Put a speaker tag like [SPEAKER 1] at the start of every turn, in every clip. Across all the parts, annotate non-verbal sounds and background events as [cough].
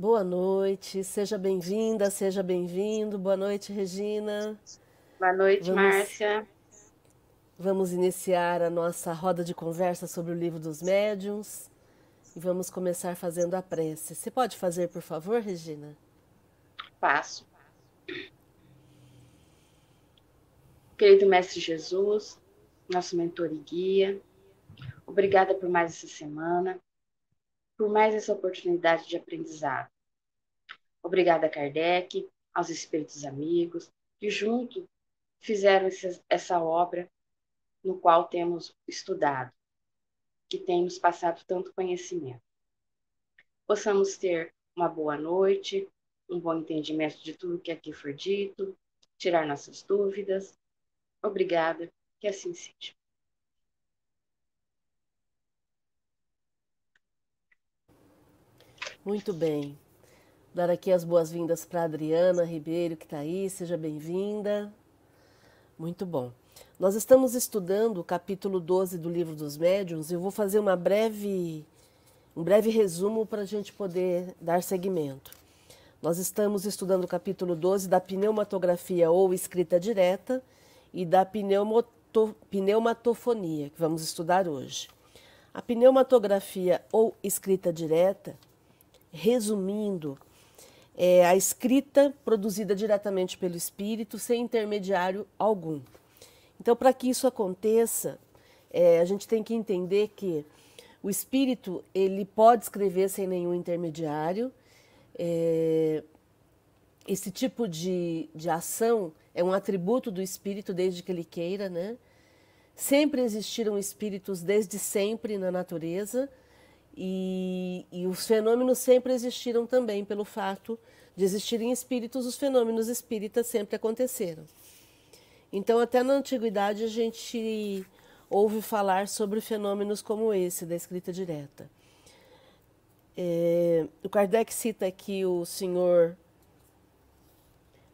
[SPEAKER 1] Boa noite, seja bem-vinda, seja bem-vindo. Boa noite, Regina.
[SPEAKER 2] Boa noite, vamos, Márcia.
[SPEAKER 1] Vamos iniciar a nossa roda de conversa sobre o livro dos médiuns e vamos começar fazendo a prece. Você pode fazer, por favor, Regina?
[SPEAKER 2] Passo. Querido Mestre Jesus, nosso mentor e guia, obrigada por mais essa semana por mais essa oportunidade de aprendizado. Obrigada Kardec, aos espíritos amigos, que junto fizeram essa obra no qual temos estudado, que tem nos passado tanto conhecimento. Possamos ter uma boa noite, um bom entendimento de tudo que aqui foi dito, tirar nossas dúvidas. Obrigada, que assim seja.
[SPEAKER 1] Muito bem. Dar aqui as boas-vindas para Adriana Ribeiro, que está aí, seja bem-vinda. Muito bom. Nós estamos estudando o capítulo 12 do Livro dos Médiuns e eu vou fazer uma breve, um breve resumo para a gente poder dar seguimento. Nós estamos estudando o capítulo 12 da pneumatografia ou escrita direta e da pneumato, pneumatofonia, que vamos estudar hoje. A pneumatografia ou escrita direta resumindo, é a escrita produzida diretamente pelo espírito, sem intermediário algum. Então, para que isso aconteça, é, a gente tem que entender que o espírito ele pode escrever sem nenhum intermediário. É, esse tipo de, de ação é um atributo do espírito desde que ele queira, né? Sempre existiram espíritos desde sempre na natureza e, os fenômenos sempre existiram também, pelo fato de existirem espíritos, os fenômenos espíritas sempre aconteceram. Então, até na antiguidade, a gente ouve falar sobre fenômenos como esse, da escrita direta. É, o Kardec cita aqui o senhor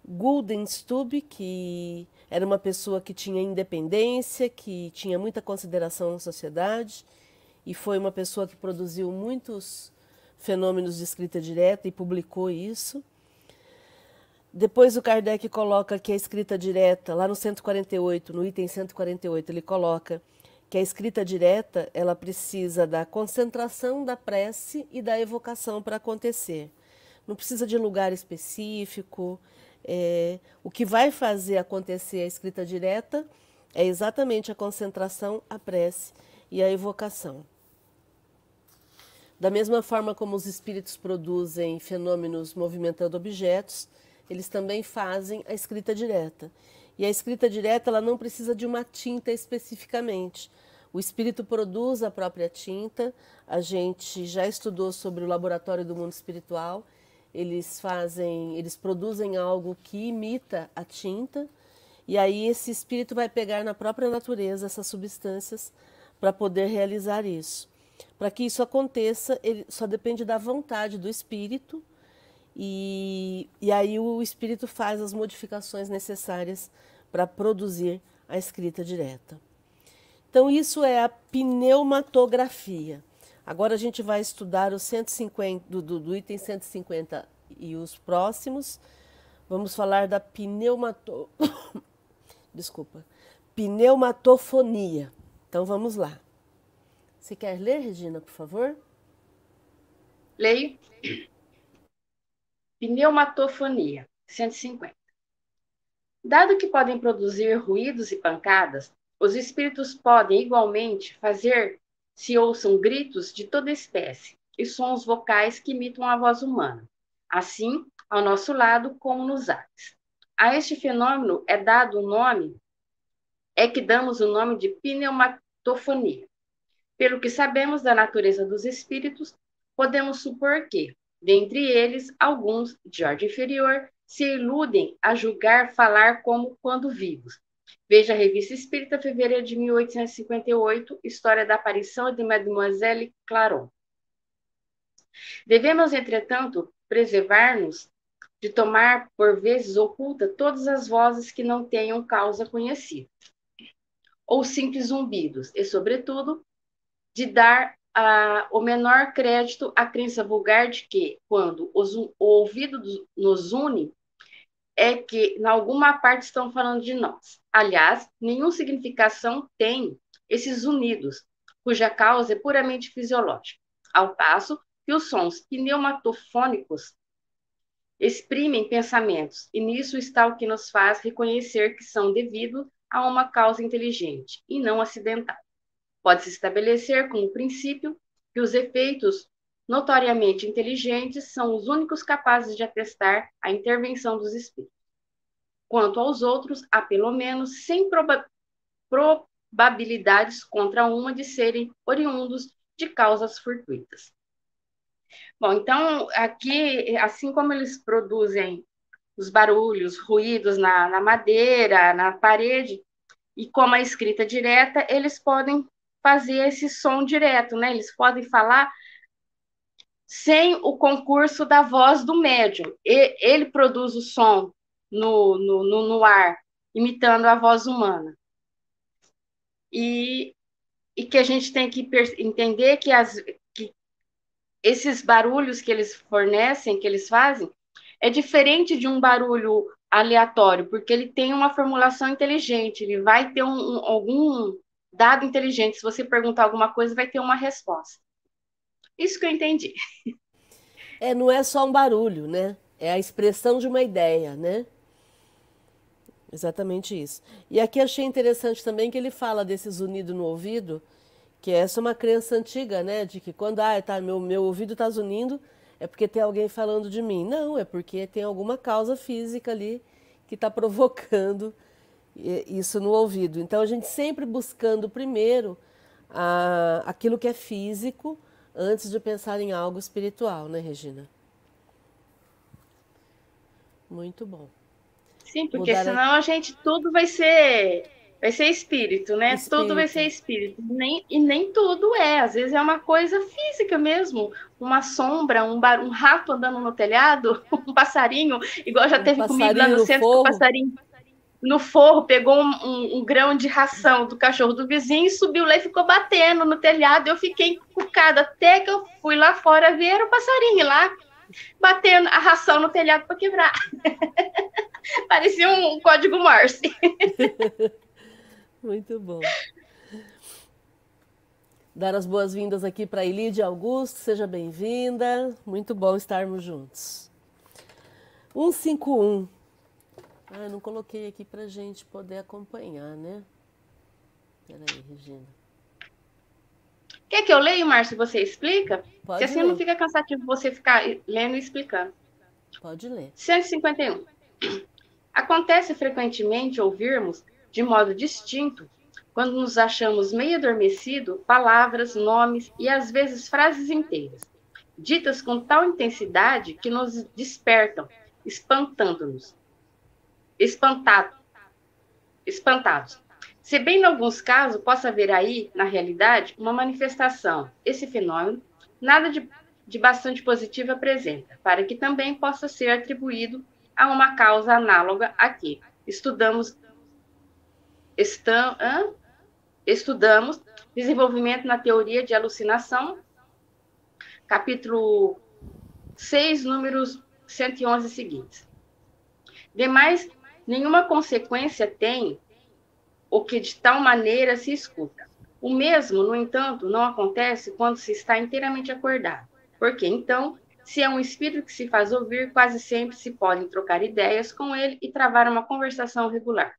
[SPEAKER 1] Guldenstub, que era uma pessoa que tinha independência, que tinha muita consideração na sociedade e foi uma pessoa que produziu muitos fenômenos de escrita direta e publicou isso. Depois o Kardec coloca que a escrita direta, lá no 148, no item 148, ele coloca que a escrita direta ela precisa da concentração da prece e da evocação para acontecer. Não precisa de lugar específico. É, o que vai fazer acontecer a escrita direta é exatamente a concentração, a prece e a evocação. Da mesma forma como os espíritos produzem fenômenos movimentando objetos, eles também fazem a escrita direta. E a escrita direta ela não precisa de uma tinta especificamente. O espírito produz a própria tinta. A gente já estudou sobre o laboratório do mundo espiritual. Eles fazem, eles produzem algo que imita a tinta. E aí esse espírito vai pegar na própria natureza essas substâncias para poder realizar isso. Para que isso aconteça, ele só depende da vontade do espírito e, e aí o espírito faz as modificações necessárias para produzir a escrita direta. Então, isso é a pneumatografia. Agora a gente vai estudar o 150, do, do, do item 150 e os próximos. Vamos falar da pneumato... [coughs] Desculpa. Pneumatofonia. Então vamos lá. Você quer ler, Regina, por favor?
[SPEAKER 2] Leio. Pneumatofonia, 150. Dado que podem produzir ruídos e pancadas, os espíritos podem igualmente fazer se ouçam gritos de toda espécie e sons vocais que imitam a voz humana, assim ao nosso lado como nos ares. A este fenômeno é dado o nome, é que damos o nome de pneumatofonia. Pelo que sabemos da natureza dos espíritos, podemos supor que, dentre eles, alguns, de ordem inferior, se iludem a julgar falar como quando vivos. Veja a Revista Espírita, fevereiro de 1858, História da Aparição de Mademoiselle Claron. Devemos, entretanto, preservar-nos de tomar por vezes oculta todas as vozes que não tenham causa conhecida, ou simples zumbidos, e, sobretudo, de dar ah, o menor crédito à crença vulgar de que, quando os, o ouvido nos une, é que, em alguma parte, estão falando de nós. Aliás, nenhuma significação tem esses unidos, cuja causa é puramente fisiológica, ao passo que os sons pneumatofônicos exprimem pensamentos, e nisso está o que nos faz reconhecer que são devido a uma causa inteligente e não acidental. Pode-se estabelecer como princípio que os efeitos notoriamente inteligentes são os únicos capazes de atestar a intervenção dos espíritos. Quanto aos outros, há pelo menos 100 proba probabilidades contra uma de serem oriundos de causas fortuitas. Bom, então, aqui, assim como eles produzem os barulhos, ruídos na, na madeira, na parede, e como a escrita direta, eles podem fazer esse som direto, né? Eles podem falar sem o concurso da voz do médium. E, ele produz o som no, no, no, no, ar, imitando a voz humana. E, e que a gente tem que entender que, as, que esses barulhos que eles fornecem, que eles fazem, é diferente de um barulho aleatório, porque ele tem uma formulação inteligente, ele vai ter um, um, algum dado inteligente. Se você perguntar alguma coisa, vai ter uma resposta. Isso que eu entendi.
[SPEAKER 1] É, não é só um barulho, né? É a expressão de uma ideia, né? Exatamente isso. E aqui achei interessante também que ele fala desse zunido no ouvido, que essa é uma crença antiga, né? De que quando ah, tá, meu, meu ouvido está zunindo, é porque tem alguém falando de mim. Não, é porque tem alguma causa física ali que está provocando isso no ouvido. Então a gente sempre buscando primeiro a, aquilo que é físico antes de pensar em algo espiritual, né, Regina? Muito bom.
[SPEAKER 2] Sim, porque Mudar senão a... a gente tudo vai ser vai ser espírito, né? Espírito. Tudo vai ser espírito. Nem, e nem tudo é. Às vezes é uma coisa física mesmo. Uma sombra, um, bar, um rato andando no telhado, [laughs] um passarinho, igual já um teve comigo lá no, centro, o passarinho no forro, pegou um, um, um, grão de ração do cachorro do vizinho, subiu lá e ficou batendo no telhado. Eu fiquei encucada até que eu fui lá fora ver o passarinho lá, batendo a ração no telhado para quebrar. [laughs] Parecia um código Morse. [laughs]
[SPEAKER 1] Muito bom. Dar as boas-vindas aqui para Elide Augusto, seja bem-vinda. Muito bom estarmos juntos. 151 ah, eu não coloquei aqui para gente poder acompanhar, né? Peraí, Regina.
[SPEAKER 2] Quer que eu leia, Márcio, você explica? Pode Porque assim ler. não fica cansativo você ficar lendo e explicando.
[SPEAKER 1] Pode ler.
[SPEAKER 2] 151. Acontece frequentemente ouvirmos, de modo distinto, quando nos achamos meio adormecido, palavras, nomes e às vezes frases inteiras, ditas com tal intensidade que nos despertam, espantando-nos espantado, espantados. Se bem em alguns casos possa haver aí, na realidade, uma manifestação, esse fenômeno, nada de, de bastante positivo apresenta, para que também possa ser atribuído a uma causa análoga a que estudamos, estudamos desenvolvimento na teoria de alucinação, capítulo 6, números 111 seguintes. Demais nenhuma consequência tem o que de tal maneira se escuta. O mesmo, no entanto, não acontece quando se está inteiramente acordado, porque então, se é um espírito que se faz ouvir, quase sempre se podem trocar ideias com ele e travar uma conversação regular.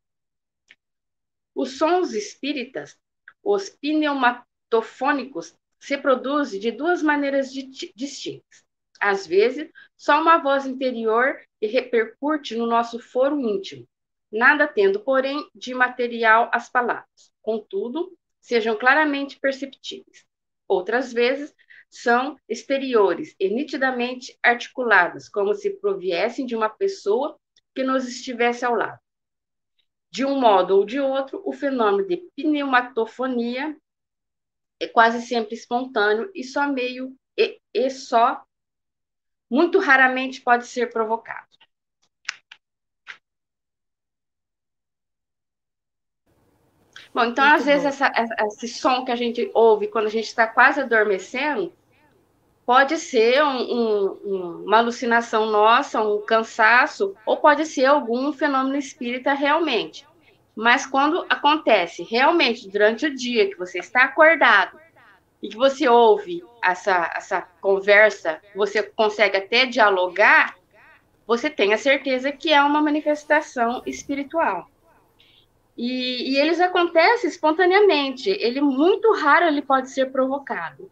[SPEAKER 2] Os sons espíritas, os pneumatofônicos, se produzem de duas maneiras distintas. Às vezes, só uma voz interior e repercute no nosso foro íntimo, nada tendo, porém, de material as palavras. Contudo, sejam claramente perceptíveis. Outras vezes, são exteriores e nitidamente articuladas, como se proviessem de uma pessoa que nos estivesse ao lado. De um modo ou de outro, o fenômeno de pneumatofonia é quase sempre espontâneo e só meio e, e só muito raramente pode ser provocado. Bom, então Muito às bom. vezes essa, esse som que a gente ouve quando a gente está quase adormecendo pode ser um, um, uma alucinação nossa, um cansaço, ou pode ser algum fenômeno espírita realmente. Mas quando acontece realmente durante o dia que você está acordado e que você ouve essa, essa conversa, você consegue até dialogar, você tem a certeza que é uma manifestação espiritual. E, e eles acontecem espontaneamente. Ele muito raro ele pode ser provocado.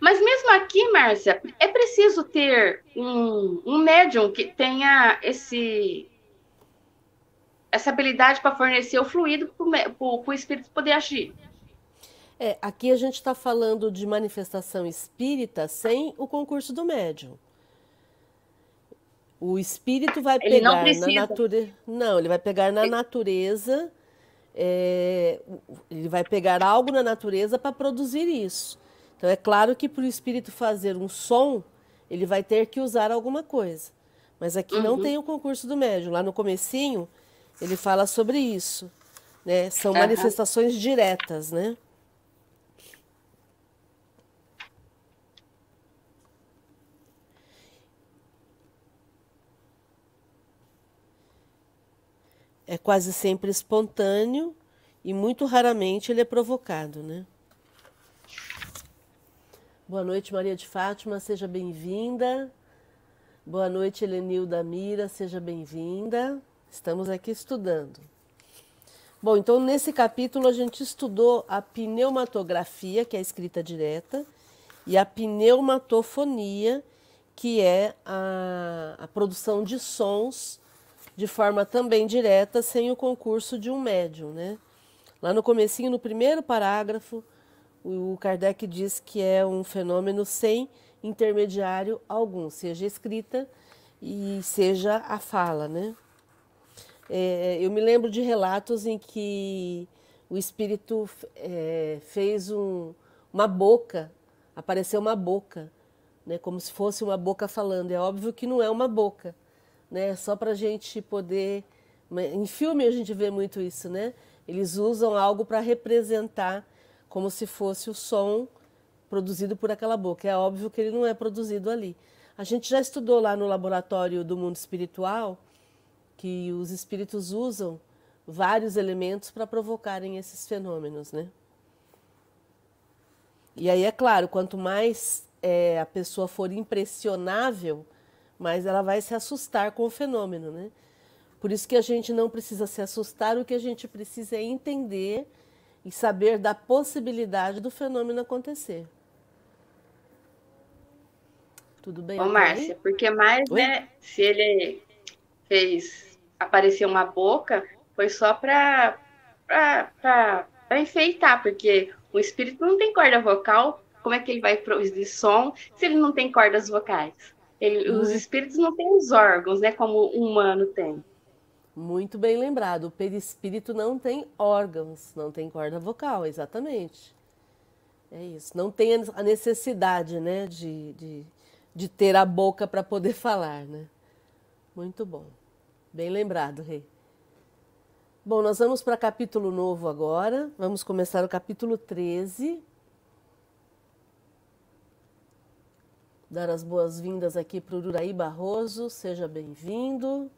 [SPEAKER 2] Mas mesmo aqui, Márcia, é preciso ter um, um médium que tenha esse essa habilidade para fornecer o fluido para o espírito poder agir.
[SPEAKER 1] É, aqui a gente está falando de manifestação espírita sem o concurso do médium. O espírito vai ele pegar na natureza. Não, ele vai pegar na natureza. É... ele vai pegar algo na natureza para produzir isso. Então é claro que para o espírito fazer um som, ele vai ter que usar alguma coisa. Mas aqui uhum. não tem o concurso do médium. Lá no comecinho, ele fala sobre isso. Né? São uhum. manifestações diretas, né? É quase sempre espontâneo e muito raramente ele é provocado, né? Boa noite, Maria de Fátima, seja bem-vinda. Boa noite, Helenilda Mira, seja bem-vinda. Estamos aqui estudando. Bom, então nesse capítulo a gente estudou a pneumatografia, que é a escrita direta, e a pneumatofonia, que é a, a produção de sons de forma também direta, sem o concurso de um médium. Né? Lá no comecinho, no primeiro parágrafo, o Kardec diz que é um fenômeno sem intermediário algum, seja escrita e seja a fala. Né? É, eu me lembro de relatos em que o espírito é, fez um, uma boca, apareceu uma boca, né, como se fosse uma boca falando. É óbvio que não é uma boca, né? Só para a gente poder. Em filme a gente vê muito isso, né? Eles usam algo para representar como se fosse o som produzido por aquela boca. É óbvio que ele não é produzido ali. A gente já estudou lá no laboratório do mundo espiritual que os espíritos usam vários elementos para provocarem esses fenômenos, né? E aí é claro, quanto mais é, a pessoa for impressionável, mas ela vai se assustar com o fenômeno, né? Por isso que a gente não precisa se assustar, o que a gente precisa é entender e saber da possibilidade do fenômeno acontecer. Tudo bem?
[SPEAKER 2] Ô, Márcia, porque mais, Oi? né, se ele fez aparecer uma boca, foi só para enfeitar, porque o espírito não tem corda vocal, como é que ele vai produzir som se ele não tem cordas vocais? Ele, os espíritos não têm os órgãos, né, como o humano tem.
[SPEAKER 1] Muito bem lembrado. O perispírito não tem órgãos, não tem corda vocal, exatamente. É isso. Não tem a necessidade, né, de, de, de ter a boca para poder [laughs] falar, né? Muito bom. Bem lembrado, Rei. Bom, nós vamos para capítulo novo agora. Vamos começar o capítulo 13. Dar as boas-vindas aqui para o Uraí Barroso, seja bem-vindo.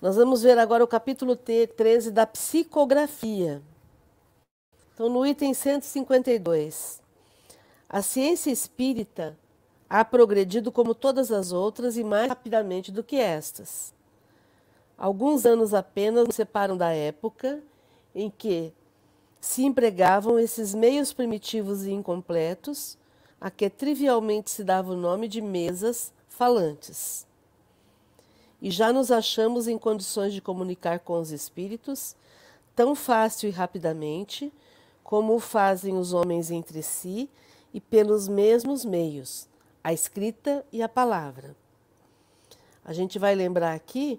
[SPEAKER 1] Nós vamos ver agora o capítulo 13 da psicografia. Então, no item 152, a ciência espírita ha progredido como todas as outras e mais rapidamente do que estas. Alguns anos apenas nos separam da época em que se empregavam esses meios primitivos e incompletos a que trivialmente se dava o nome de mesas falantes. E já nos achamos em condições de comunicar com os espíritos tão fácil e rapidamente como o fazem os homens entre si e pelos mesmos meios, a escrita e a palavra. A gente vai lembrar aqui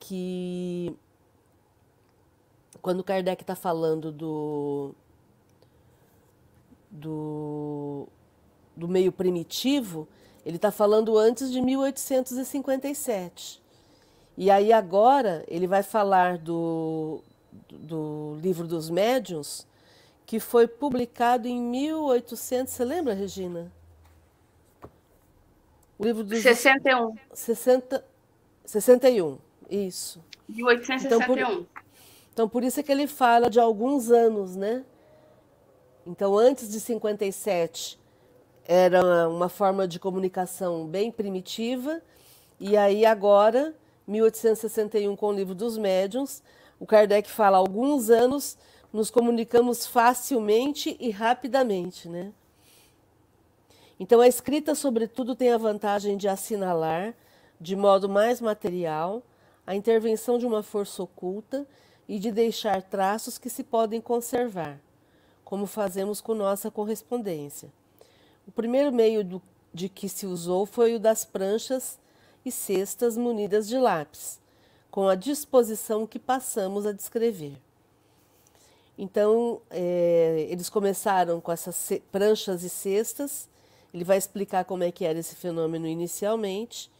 [SPEAKER 1] que quando Kardec está falando do, do do meio primitivo, ele está falando antes de 1857. E aí agora ele vai falar do, do livro dos médiuns, que foi publicado em 1800. Você lembra, Regina?
[SPEAKER 2] O livro dos 61.
[SPEAKER 1] 60, 61, isso.
[SPEAKER 2] 1861. Então
[SPEAKER 1] por, então, por isso é que ele fala de alguns anos, né? Então, antes de 57, era uma forma de comunicação bem primitiva, e aí agora, 1861, com o livro dos médiuns, o Kardec fala: alguns anos nos comunicamos facilmente e rapidamente, né? Então, a escrita, sobretudo, tem a vantagem de assinalar, de modo mais material, a intervenção de uma força oculta e de deixar traços que se podem conservar, como fazemos com nossa correspondência. O primeiro meio do, de que se usou foi o das pranchas e cestas munidas de lápis, com a disposição que passamos a descrever. Então, é, eles começaram com essas pranchas e cestas. Ele vai explicar como é que era esse fenômeno inicialmente.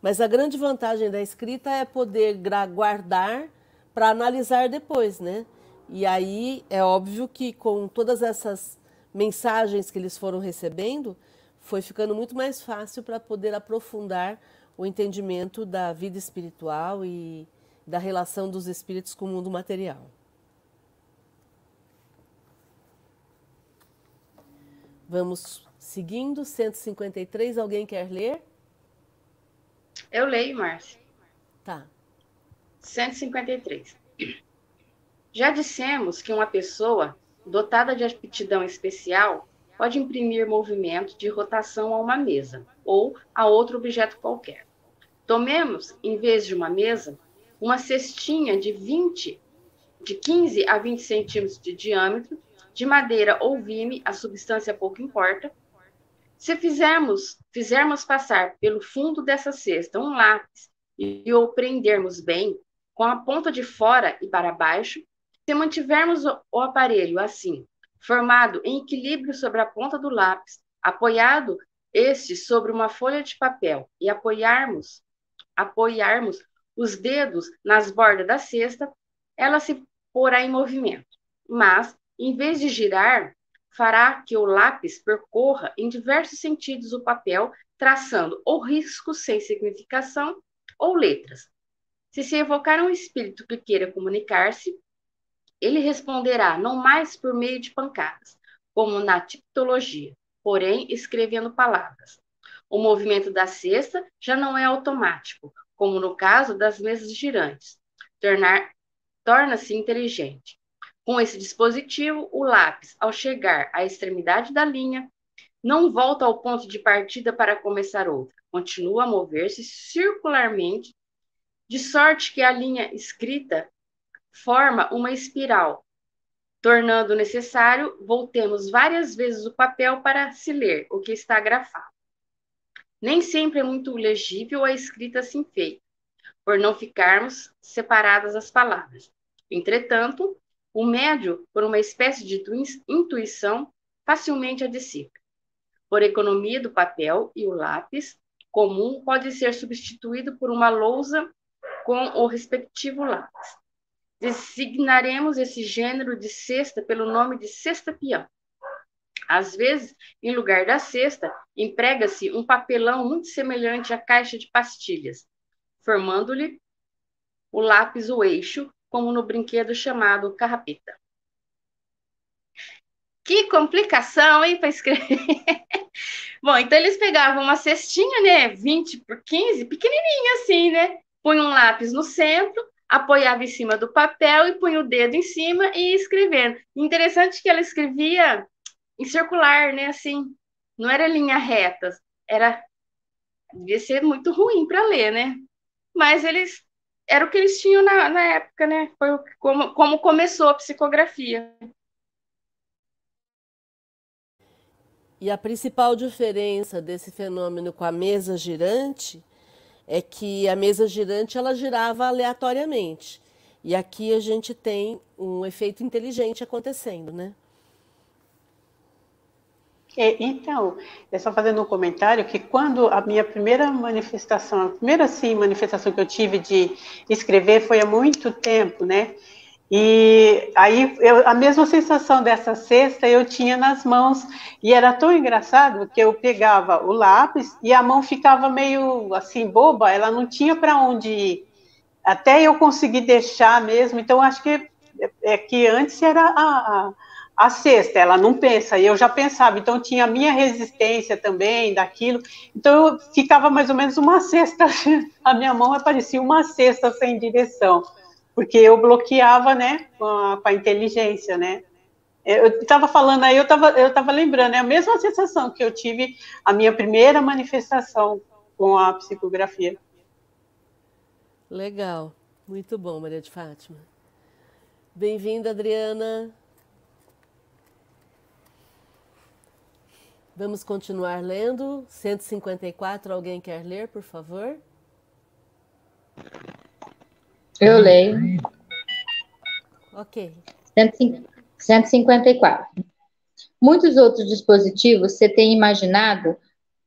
[SPEAKER 1] Mas a grande vantagem da escrita é poder guardar para analisar depois, né? E aí é óbvio que com todas essas mensagens que eles foram recebendo, foi ficando muito mais fácil para poder aprofundar o entendimento da vida espiritual e da relação dos espíritos com o mundo material. Vamos seguindo, 153, alguém quer ler?
[SPEAKER 2] Eu leio, Márcia.
[SPEAKER 1] Tá.
[SPEAKER 2] 153. Já dissemos que uma pessoa dotada de aptidão especial pode imprimir movimento de rotação a uma mesa ou a outro objeto qualquer. Tomemos, em vez de uma mesa, uma cestinha de 20, de 15 a 20 centímetros de diâmetro, de madeira ou vime, a substância pouco importa. Se fizermos, fizermos passar pelo fundo dessa cesta um lápis e o prendermos bem, com a ponta de fora e para baixo, se mantivermos o aparelho assim, formado em equilíbrio sobre a ponta do lápis, apoiado este sobre uma folha de papel e apoiarmos apoiarmos os dedos nas bordas da cesta, ela se porá em movimento. Mas, em vez de girar, fará que o lápis percorra em diversos sentidos o papel, traçando ou riscos sem significação ou letras. Se se evocar um espírito que queira comunicar-se, ele responderá não mais por meio de pancadas, como na tipologia, porém escrevendo palavras. O movimento da cesta já não é automático, como no caso das mesas girantes. Torna-se inteligente. Com esse dispositivo, o lápis, ao chegar à extremidade da linha, não volta ao ponto de partida para começar outra. Continua a mover-se circularmente, de sorte que a linha escrita forma uma espiral, tornando necessário voltemos várias vezes o papel para se ler o que está grafado. Nem sempre é muito legível a escrita assim feita, por não ficarmos separadas as palavras. Entretanto, o médio, por uma espécie de intuição, facilmente a dissipa. Por economia do papel e o lápis comum pode ser substituído por uma lousa com o respectivo lápis. Designaremos esse gênero de cesta pelo nome de cesta peão. Às vezes, em lugar da cesta, emprega-se um papelão muito semelhante à caixa de pastilhas, formando-lhe o lápis o eixo, como no brinquedo chamado carrapeta. Que complicação, hein, para escrever. [laughs] Bom, então eles pegavam uma cestinha, né, 20 por 15, pequenininha assim, né? Põe um lápis no centro, apoiava em cima do papel e punha o dedo em cima e ia escrevendo. Interessante que ela escrevia em circular, né? Assim, não era linha reta, era devia ser muito ruim para ler, né? Mas eles era o que eles tinham na, na época, né? Foi como, como começou a psicografia.
[SPEAKER 1] E a principal diferença desse fenômeno com a mesa girante é que a mesa girante ela girava aleatoriamente. E aqui a gente tem um efeito inteligente acontecendo, né?
[SPEAKER 3] É, então, é só fazendo um comentário que quando a minha primeira manifestação, a primeira sim manifestação que eu tive de escrever foi há muito tempo, né? E aí eu, a mesma sensação dessa cesta eu tinha nas mãos. E era tão engraçado que eu pegava o lápis e a mão ficava meio assim boba, ela não tinha para onde ir. Até eu conseguir deixar mesmo. Então acho que é, é que antes era a, a, a cesta, ela não pensa, e eu já pensava, então tinha a minha resistência também daquilo, então eu ficava mais ou menos uma cesta, [laughs] a minha mão parecia uma cesta sem direção porque eu bloqueava, né, com a, com a inteligência, né. Eu estava falando aí, eu estava eu tava lembrando, é a mesma sensação que eu tive a minha primeira manifestação com a psicografia.
[SPEAKER 1] Legal, muito bom, Maria de Fátima. Bem-vinda, Adriana. Vamos continuar lendo. 154, alguém quer ler, por favor?
[SPEAKER 4] Eu leio.
[SPEAKER 1] Ok.
[SPEAKER 4] 154. Muitos outros dispositivos você tem imaginado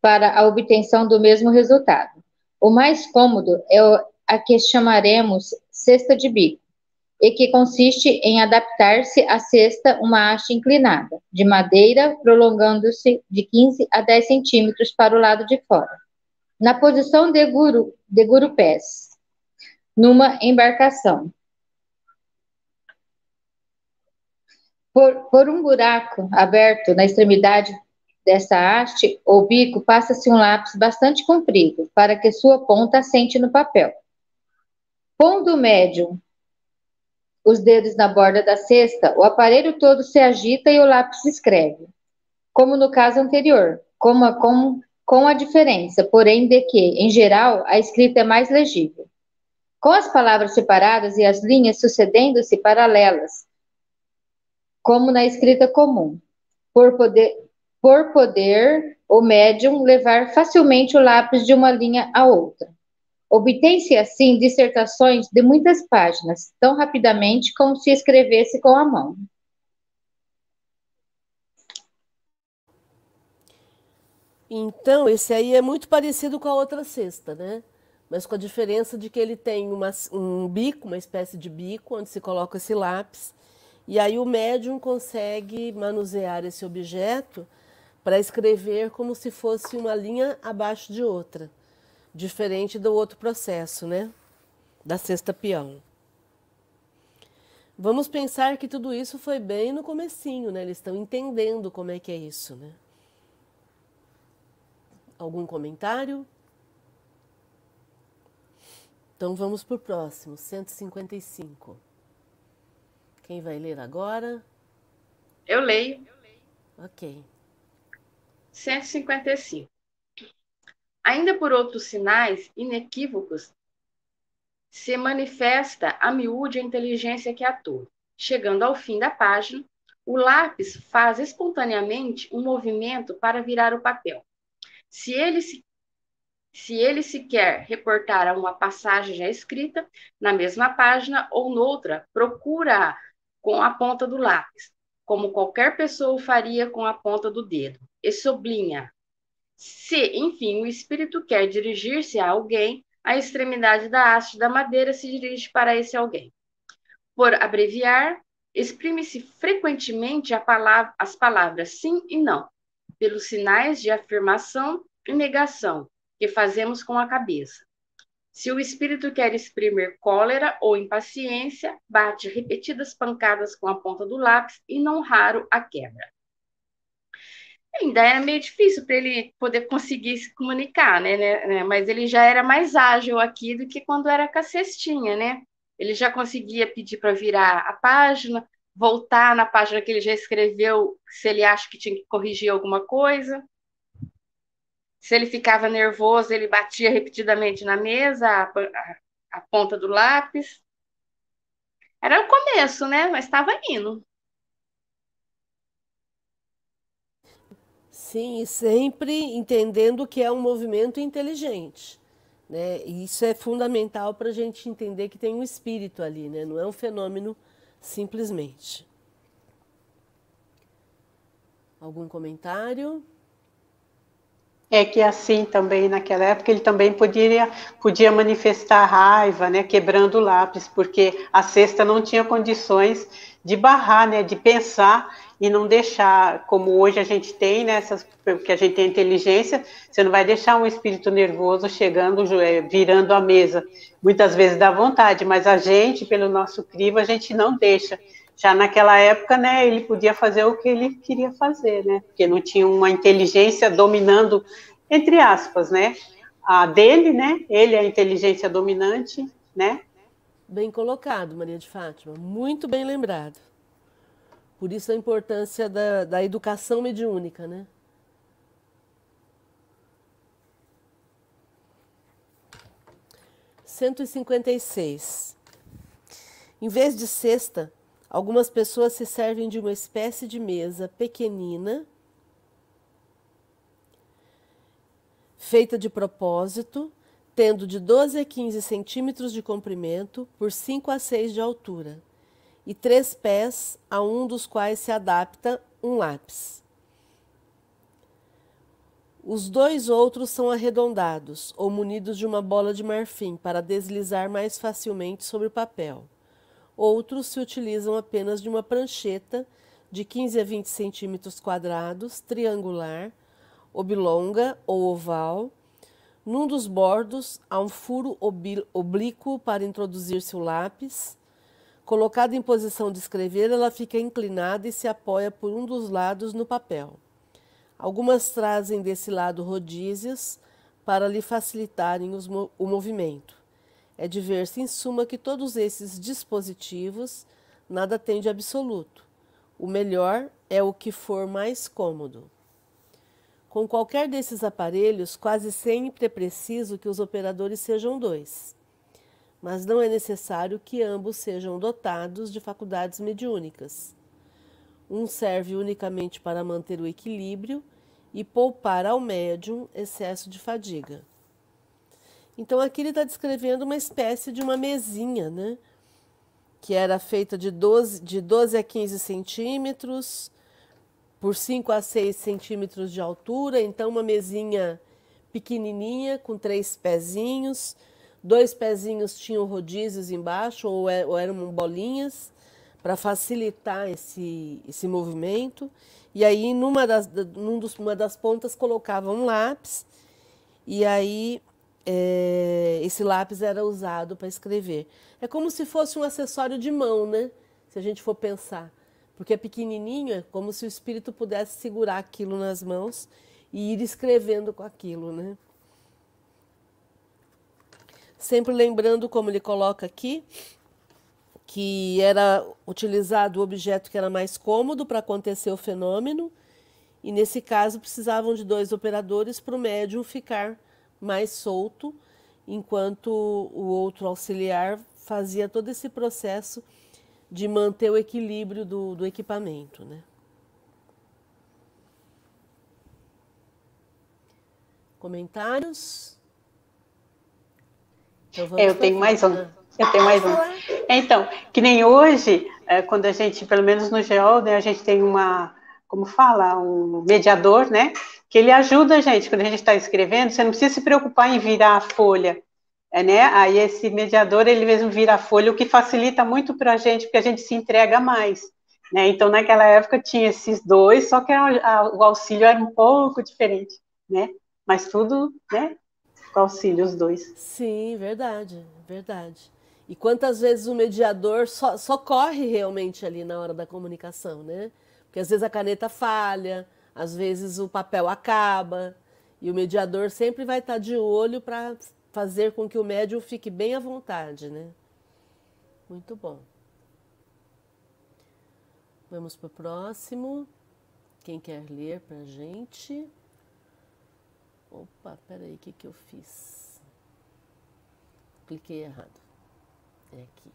[SPEAKER 4] para a obtenção do mesmo resultado. O mais cômodo é a que chamaremos cesta de bico, e que consiste em adaptar-se à cesta uma haste inclinada, de madeira, prolongando-se de 15 a 10 centímetros para o lado de fora. Na posição de, guru, de gurupés, numa embarcação. Por, por um buraco aberto na extremidade desta haste ou bico, passa-se um lápis bastante comprido, para que sua ponta assente no papel. Pondo o médium os dedos na borda da cesta, o aparelho todo se agita e o lápis escreve, como no caso anterior, a, com, com a diferença, porém, de que, em geral, a escrita é mais legível com as palavras separadas e as linhas sucedendo-se paralelas, como na escrita comum, por poder, por poder o médium levar facilmente o lápis de uma linha a outra. Obtém-se assim dissertações de muitas páginas, tão rapidamente como se escrevesse com a mão.
[SPEAKER 1] Então, esse aí é muito parecido com a outra cesta, né? Mas com a diferença de que ele tem uma, um bico, uma espécie de bico, onde se coloca esse lápis, e aí o médium consegue manusear esse objeto para escrever como se fosse uma linha abaixo de outra, diferente do outro processo, né? Da sexta peão. Vamos pensar que tudo isso foi bem no comecinho, né? Eles estão entendendo como é que é isso, né? Algum comentário? Então vamos para o próximo, 155. Quem vai ler agora?
[SPEAKER 2] Eu leio.
[SPEAKER 1] Ok.
[SPEAKER 2] 155. Ainda por outros sinais inequívocos, se manifesta a miúde a inteligência que atua. Chegando ao fim da página, o lápis faz espontaneamente um movimento para virar o papel. Se ele se se ele se quer reportar a uma passagem já escrita, na mesma página ou noutra, procura com a ponta do lápis, como qualquer pessoa faria com a ponta do dedo, e sublinha. Se, enfim, o espírito quer dirigir-se a alguém, a extremidade da haste da madeira se dirige para esse alguém. Por abreviar, exprime-se frequentemente palavra, as palavras sim e não, pelos sinais de afirmação e negação, que fazemos com a cabeça. Se o espírito quer exprimir cólera ou impaciência, bate repetidas pancadas com a ponta do lápis e não raro a quebra. Ainda era meio difícil para ele poder conseguir se comunicar, né, né, né, Mas ele já era mais ágil aqui do que quando era com a cestinha, né? Ele já conseguia pedir para virar a página, voltar na página que ele já escreveu, se ele acha que tinha que corrigir alguma coisa. Se ele ficava nervoso, ele batia repetidamente na mesa, a, a, a ponta do lápis. Era o começo, né? Mas estava indo.
[SPEAKER 1] Sim, e sempre entendendo que é um movimento inteligente. Né? E isso é fundamental para a gente entender que tem um espírito ali, né? não é um fenômeno simplesmente. Algum comentário?
[SPEAKER 3] É que assim também naquela época ele também podia, podia manifestar raiva, né, quebrando o lápis, porque a cesta não tinha condições de barrar, né, de pensar e não deixar, como hoje a gente tem, né, essas, porque a gente tem inteligência, você não vai deixar um espírito nervoso chegando, é, virando a mesa. Muitas vezes dá vontade, mas a gente, pelo nosso crivo, a gente não deixa já naquela época, né, ele podia fazer o que ele queria fazer, né, porque não tinha uma inteligência dominando, entre aspas, né, a dele, né, ele é a inteligência dominante, né.
[SPEAKER 1] Bem colocado, Maria de Fátima, muito bem lembrado. Por isso a importância da, da educação mediúnica, né. Cento e cinquenta e seis. Em vez de cesta, Algumas pessoas se servem de uma espécie de mesa pequenina, feita de propósito, tendo de 12 a 15 centímetros de comprimento por 5 a 6 de altura, e três pés, a um dos quais se adapta um lápis. Os dois outros são arredondados ou munidos de uma bola de marfim para deslizar mais facilmente sobre o papel. Outros se utilizam apenas de uma prancheta de 15 a 20 centímetros quadrados, triangular, oblonga ou oval. Num dos bordos há um furo oblíquo para introduzir-se o lápis. Colocada em posição de escrever, ela fica inclinada e se apoia por um dos lados no papel. Algumas trazem desse lado rodízios para lhe facilitarem o movimento. É de ver-se, em suma, que todos esses dispositivos nada têm de absoluto. O melhor é o que for mais cômodo. Com qualquer desses aparelhos, quase sempre é preciso que os operadores sejam dois, mas não é necessário que ambos sejam dotados de faculdades mediúnicas. Um serve unicamente para manter o equilíbrio e poupar ao médium excesso de fadiga. Então aqui ele está descrevendo uma espécie de uma mesinha, né? Que era feita de 12, de 12 a 15 centímetros por 5 a 6 centímetros de altura. Então, uma mesinha pequenininha com três pezinhos. Dois pezinhos tinham rodízios embaixo ou, é, ou eram bolinhas para facilitar esse, esse movimento. E aí, numa das, num dos, uma das pontas, colocava um lápis. E aí é, esse lápis era usado para escrever. É como se fosse um acessório de mão, né? Se a gente for pensar. Porque é pequenininho, é como se o espírito pudesse segurar aquilo nas mãos e ir escrevendo com aquilo, né? Sempre lembrando, como ele coloca aqui, que era utilizado o objeto que era mais cômodo para acontecer o fenômeno, e nesse caso precisavam de dois operadores para o médium ficar mais solto, enquanto o outro auxiliar fazia todo esse processo de manter o equilíbrio do, do equipamento. Né? Comentários?
[SPEAKER 3] Então, eu tenho mais um. Eu tenho mais um. Então, que nem hoje, é, quando a gente, pelo menos no GEOL, né, a gente tem uma, como fala, um mediador, né? Que ele ajuda a gente, quando a gente está escrevendo, você não precisa se preocupar em virar a folha, é, né? Aí esse mediador, ele mesmo vira a folha, o que facilita muito para a gente, porque a gente se entrega mais, né? Então, naquela época tinha esses dois, só que a, a, o auxílio era um pouco diferente, né? Mas tudo, né? Com auxílio, os dois.
[SPEAKER 1] Sim, verdade, verdade. E quantas vezes o mediador só, só corre realmente ali na hora da comunicação, né? Porque às vezes a caneta falha, às vezes o papel acaba e o mediador sempre vai estar de olho para fazer com que o médium fique bem à vontade, né? Muito bom. Vamos para o próximo. Quem quer ler para a gente? Opa, peraí, o que, que eu fiz? Cliquei errado. É aqui.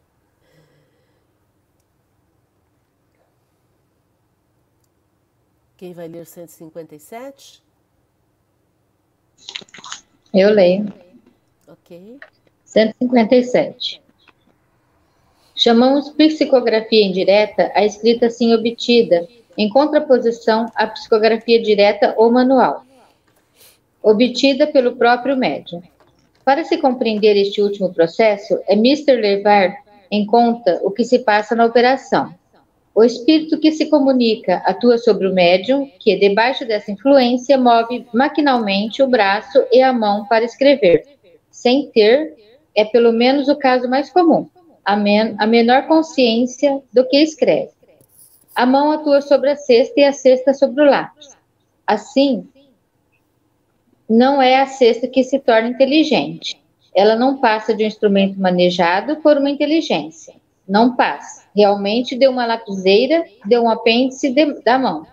[SPEAKER 1] Quem vai ler 157?
[SPEAKER 4] Eu leio.
[SPEAKER 1] Ok.
[SPEAKER 4] 157. Chamamos psicografia indireta a escrita assim obtida, em contraposição à psicografia direta ou manual. obtida pelo próprio médium. Para se compreender este último processo, é Mr. levar em conta o que se passa na operação. O espírito que se comunica atua sobre o médium, que, debaixo dessa influência, move maquinalmente o braço e a mão para escrever, sem ter, é pelo menos o caso mais comum, a, men a menor consciência do que escreve. A mão atua sobre a cesta e a cesta sobre o lápis. Assim, não é a cesta que se torna inteligente. Ela não passa de um instrumento manejado por uma inteligência. Não passa. Realmente deu uma lapiseira, deu um apêndice de, da mão.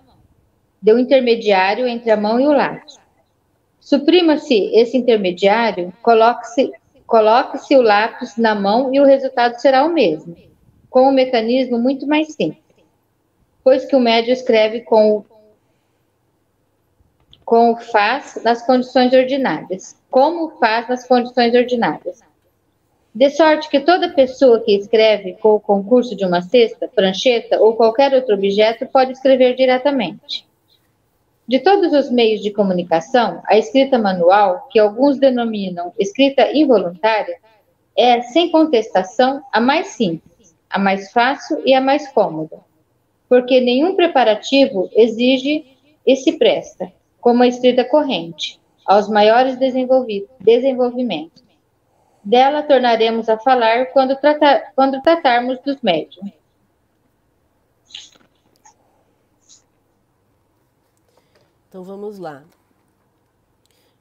[SPEAKER 4] Deu um intermediário entre a mão e o lápis. Suprima-se esse intermediário, coloque-se coloque o lápis na mão e o resultado será o mesmo, com um mecanismo muito mais simples. Pois que o médio escreve com o com o faz nas condições ordinárias, como faz nas condições ordinárias. De sorte que toda pessoa que escreve com o concurso de uma cesta, prancheta ou qualquer outro objeto pode escrever diretamente. De todos os meios de comunicação, a escrita manual, que alguns denominam escrita involuntária, é, sem contestação, a mais simples, a mais fácil e a mais cômoda, porque nenhum preparativo exige e se presta, como a escrita corrente, aos maiores desenvolvimentos. Dela tornaremos a falar quando, tratar, quando tratarmos dos médiums.
[SPEAKER 1] Então vamos lá.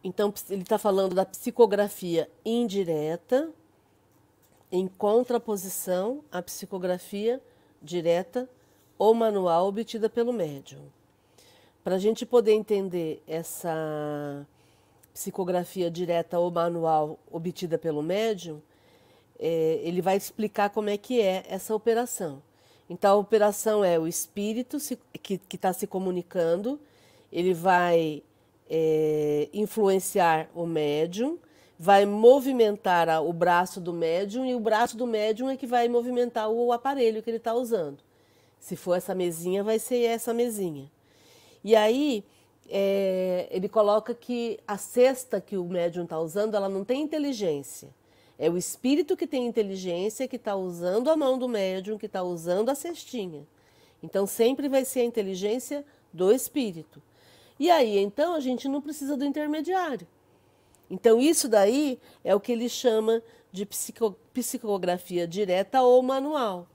[SPEAKER 1] Então ele está falando da psicografia indireta em contraposição à psicografia direta ou manual obtida pelo médium. Para a gente poder entender essa psicografia direta ou manual obtida pelo médium, é, ele vai explicar como é que é essa operação. Então, a operação é o espírito se, que está se comunicando, ele vai é, influenciar o médium, vai movimentar a, o braço do médium e o braço do médium é que vai movimentar o aparelho que ele está usando. Se for essa mesinha, vai ser essa mesinha. E aí é, ele coloca que a cesta que o médium está usando, ela não tem inteligência. É o espírito que tem inteligência que está usando a mão do médium, que está usando a cestinha. Então sempre vai ser a inteligência do espírito. E aí, então, a gente não precisa do intermediário. Então, isso daí é o que ele chama de psico, psicografia direta ou manual.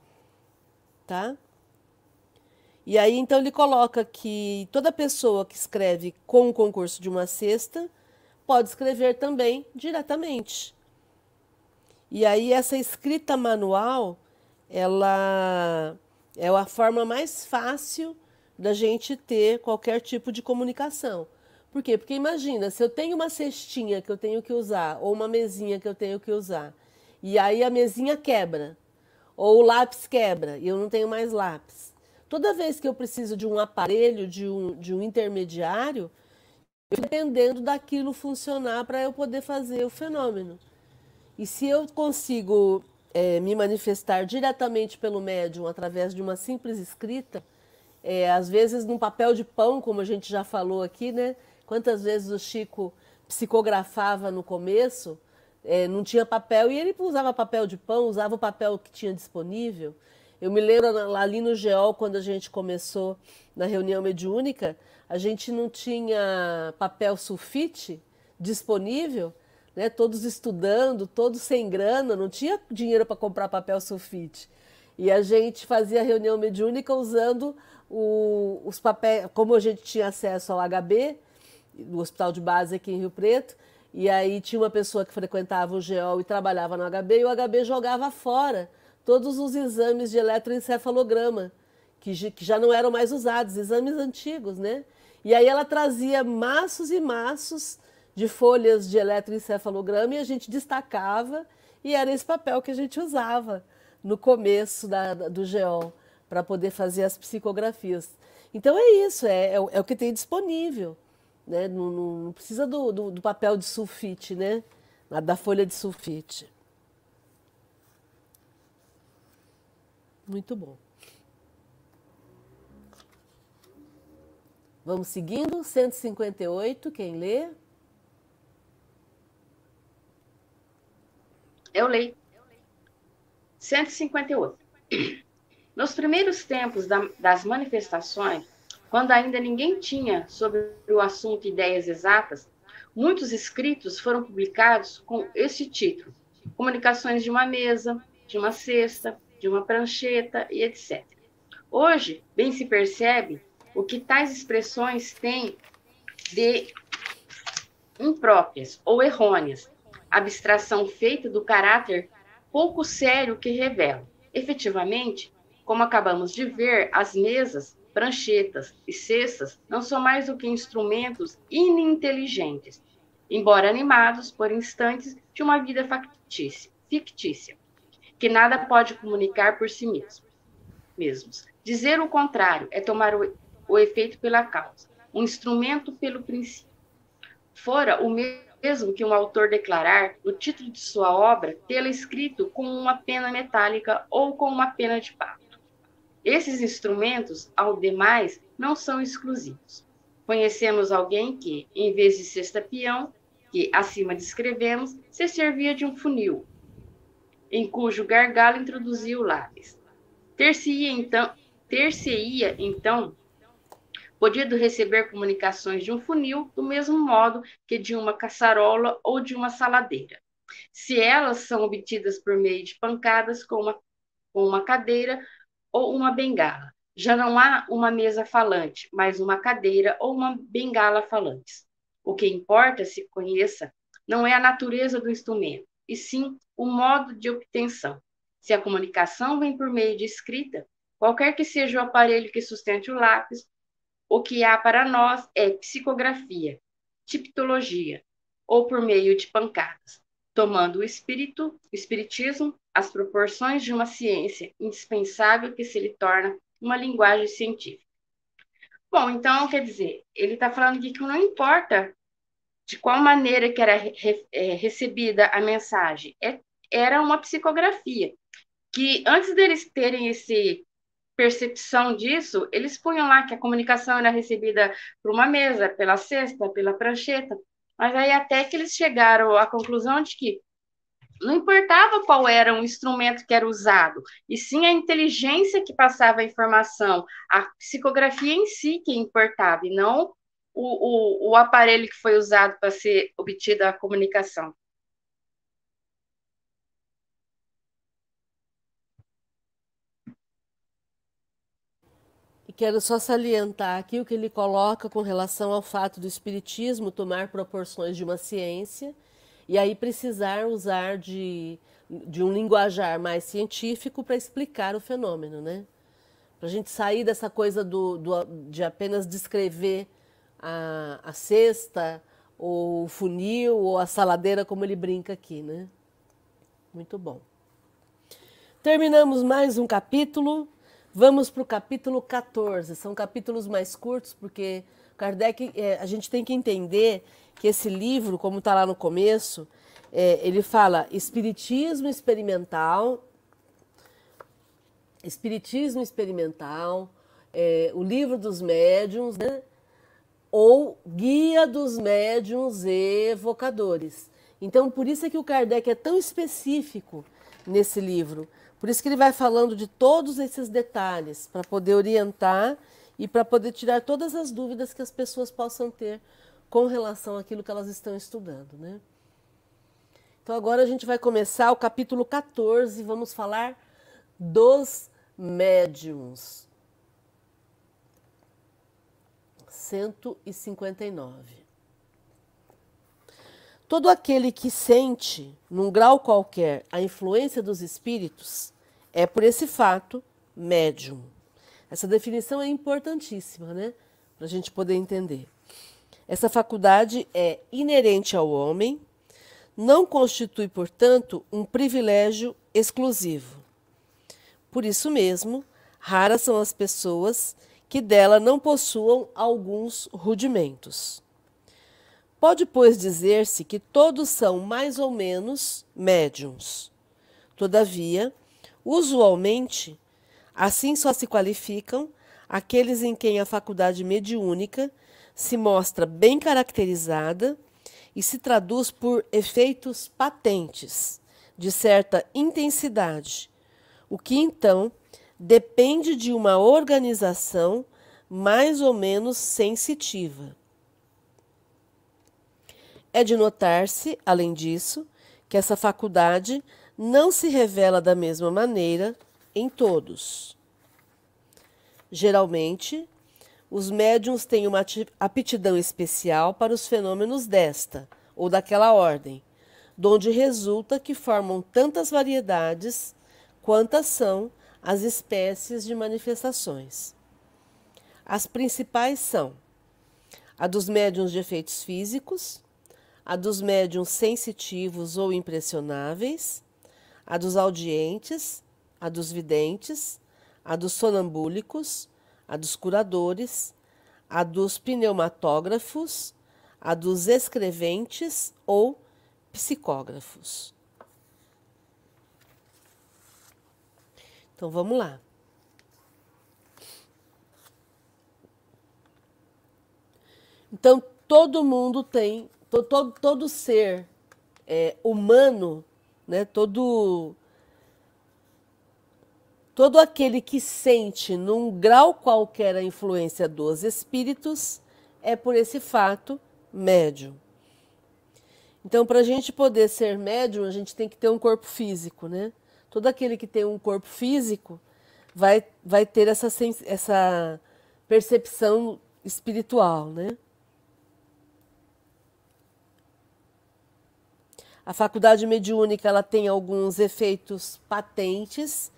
[SPEAKER 1] Tá? E aí, então, ele coloca que toda pessoa que escreve com o concurso de uma cesta pode escrever também diretamente. E aí, essa escrita manual, ela é a forma mais fácil da gente ter qualquer tipo de comunicação. Por quê? Porque imagina, se eu tenho uma cestinha que eu tenho que usar, ou uma mesinha que eu tenho que usar, e aí a mesinha quebra, ou o lápis quebra, e eu não tenho mais lápis. Toda vez que eu preciso de um aparelho, de um, de um intermediário, dependendo daquilo funcionar para eu poder fazer o fenômeno. E se eu consigo é, me manifestar diretamente pelo médium através de uma simples escrita, é, às vezes num papel de pão, como a gente já falou aqui, né? Quantas vezes o Chico psicografava no começo, é, não tinha papel e ele usava papel de pão, usava o papel que tinha disponível. Eu me lembro lá ali no GEOL, quando a gente começou na reunião mediúnica, a gente não tinha papel sulfite disponível, né? todos estudando, todos sem grana, não tinha dinheiro para comprar papel sulfite. E a gente fazia a reunião mediúnica usando o, os papéis, como a gente tinha acesso ao HB, no Hospital de Base aqui em Rio Preto, e aí tinha uma pessoa que frequentava o GEOL e trabalhava no HB, e o HB jogava fora todos os exames de eletroencefalograma, que, que já não eram mais usados, exames antigos, né? E aí ela trazia maços e maços de folhas de eletroencefalograma e a gente destacava, e era esse papel que a gente usava no começo da, do GEOL para poder fazer as psicografias. Então é isso, é, é, é o que tem disponível. Né? Não, não, não precisa do, do, do, papel de sulfite, né? da folha de sulfite. Muito bom. Vamos seguindo, 158, quem lê?
[SPEAKER 2] Eu leio. 158. Nos primeiros tempos da, das manifestações, quando ainda ninguém tinha sobre o assunto ideias exatas, muitos escritos foram publicados com este título: Comunicações de uma mesa, de uma cesta, de uma prancheta e etc. Hoje, bem se percebe o que tais expressões têm de impróprias ou errôneas, abstração feita do caráter pouco sério que revela. Efetivamente, como acabamos de ver, as mesas, pranchetas e cestas não são mais do que instrumentos ininteligentes, embora animados por instantes de uma vida fictícia, que nada pode comunicar por si mesmo, mesmos. Dizer o contrário é tomar o, o efeito pela causa, um instrumento pelo princípio. Fora o mesmo que um autor declarar, no título de sua obra, tê-la escrito com uma pena metálica ou com uma pena de papo. Esses instrumentos, ao demais, não são exclusivos. Conhecemos alguém que, em vez de cesta peão, que acima descrevemos, se servia de um funil, em cujo gargalo introduzia o lápis. Ter-se-ia então, ter-se-ia então podido receber comunicações de um funil do mesmo modo que de uma caçarola ou de uma saladeira. Se elas são obtidas por meio de pancadas com uma, com uma cadeira ou uma bengala. Já não há uma mesa falante, mas uma cadeira ou uma bengala falantes. O que importa se conheça não é a natureza do instrumento, e sim o modo de obtenção. Se a comunicação vem por meio de escrita, qualquer que seja o aparelho que sustente o lápis, o que há para nós é psicografia, tipologia, ou por meio de pancadas, tomando o espírito, o espiritismo as proporções de uma ciência indispensável que se lhe torna uma linguagem científica. Bom, então, quer dizer, ele está falando de que não importa de qual maneira que era re, é, recebida a mensagem, é, era uma psicografia, que antes deles terem esse percepção disso, eles punham lá que a comunicação era recebida por uma mesa, pela cesta, pela prancheta, mas aí até que eles chegaram à conclusão de que não importava qual era o instrumento que era usado, e sim a inteligência que passava a informação, a psicografia em si que importava, e não o, o, o aparelho que foi usado para ser obtida a comunicação.
[SPEAKER 1] Quero só salientar aqui o que ele coloca com relação ao fato do espiritismo tomar proporções de uma ciência e aí precisar usar de, de um linguajar mais científico para explicar o fenômeno, né? Para a gente sair dessa coisa do, do, de apenas descrever a, a cesta, ou o funil, ou a saladeira, como ele brinca aqui, né? Muito bom. Terminamos mais um capítulo. Vamos para o capítulo 14. São capítulos mais curtos, porque Kardec, é, a gente tem que entender que esse livro, como está lá no começo, é, ele fala espiritismo experimental, espiritismo experimental, é, o livro dos médiuns, né? Ou guia dos médiuns evocadores. Então, por isso é que o Kardec é tão específico nesse livro. Por isso que ele vai falando de todos esses detalhes, para poder orientar e para poder tirar todas as dúvidas que as pessoas possam ter com relação àquilo que elas estão estudando, né? Então agora a gente vai começar o capítulo 14, vamos falar dos médiums. 159. Todo aquele que sente, num grau qualquer, a influência dos espíritos, é por esse fato médium. Essa definição é importantíssima, né? Para a gente poder entender. Essa faculdade é inerente ao homem, não constitui, portanto, um privilégio exclusivo. Por isso mesmo, raras são as pessoas que dela não possuam alguns rudimentos. Pode, pois, dizer-se que todos são mais ou menos médiums. Todavia, usualmente, assim só se qualificam aqueles em quem a faculdade mediúnica se mostra bem caracterizada e se traduz por efeitos patentes, de certa intensidade, o que então depende de uma organização mais ou menos sensitiva. É de notar-se, além disso, que essa faculdade não se revela da mesma maneira em todos. Geralmente, os médiums têm uma aptidão especial para os fenômenos desta ou daquela ordem, donde resulta que formam tantas variedades quantas são as espécies de manifestações. As principais são a dos médiums de efeitos físicos, a dos médiums sensitivos ou impressionáveis, a dos audientes, a dos videntes, a dos sonambúlicos, a dos curadores, a dos pneumatógrafos, a dos escreventes ou psicógrafos. Então vamos lá. Então todo mundo tem, todo, todo ser é, humano, né, todo todo aquele que sente num grau qualquer a influência dos espíritos é por esse fato médium. Então, para a gente poder ser médium, a gente tem que ter um corpo físico, né? Todo aquele que tem um corpo físico vai, vai ter essa, essa percepção espiritual, né? A faculdade mediúnica ela tem alguns efeitos patentes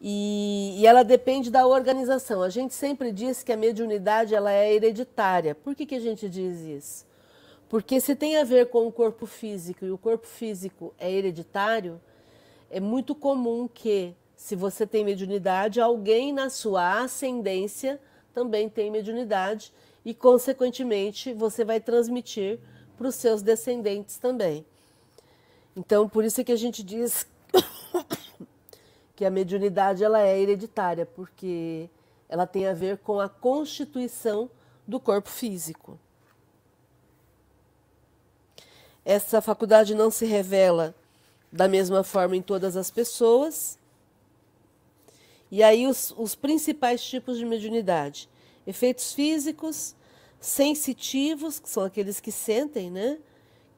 [SPEAKER 1] e, e, ela depende da organização. A gente sempre diz que a mediunidade ela é hereditária. Por que, que a gente diz isso? Porque se tem a ver com o corpo físico e o corpo físico é hereditário, é muito comum que, se você tem mediunidade, alguém na sua ascendência também tem mediunidade e, consequentemente, você vai transmitir para os seus descendentes também. Então, por isso é que a gente diz [coughs] que a mediunidade ela é hereditária, porque ela tem a ver com a constituição do corpo físico. Essa faculdade não se revela da mesma forma em todas as pessoas. E aí os, os principais tipos de mediunidade: efeitos físicos, sensitivos, que são aqueles que sentem, né?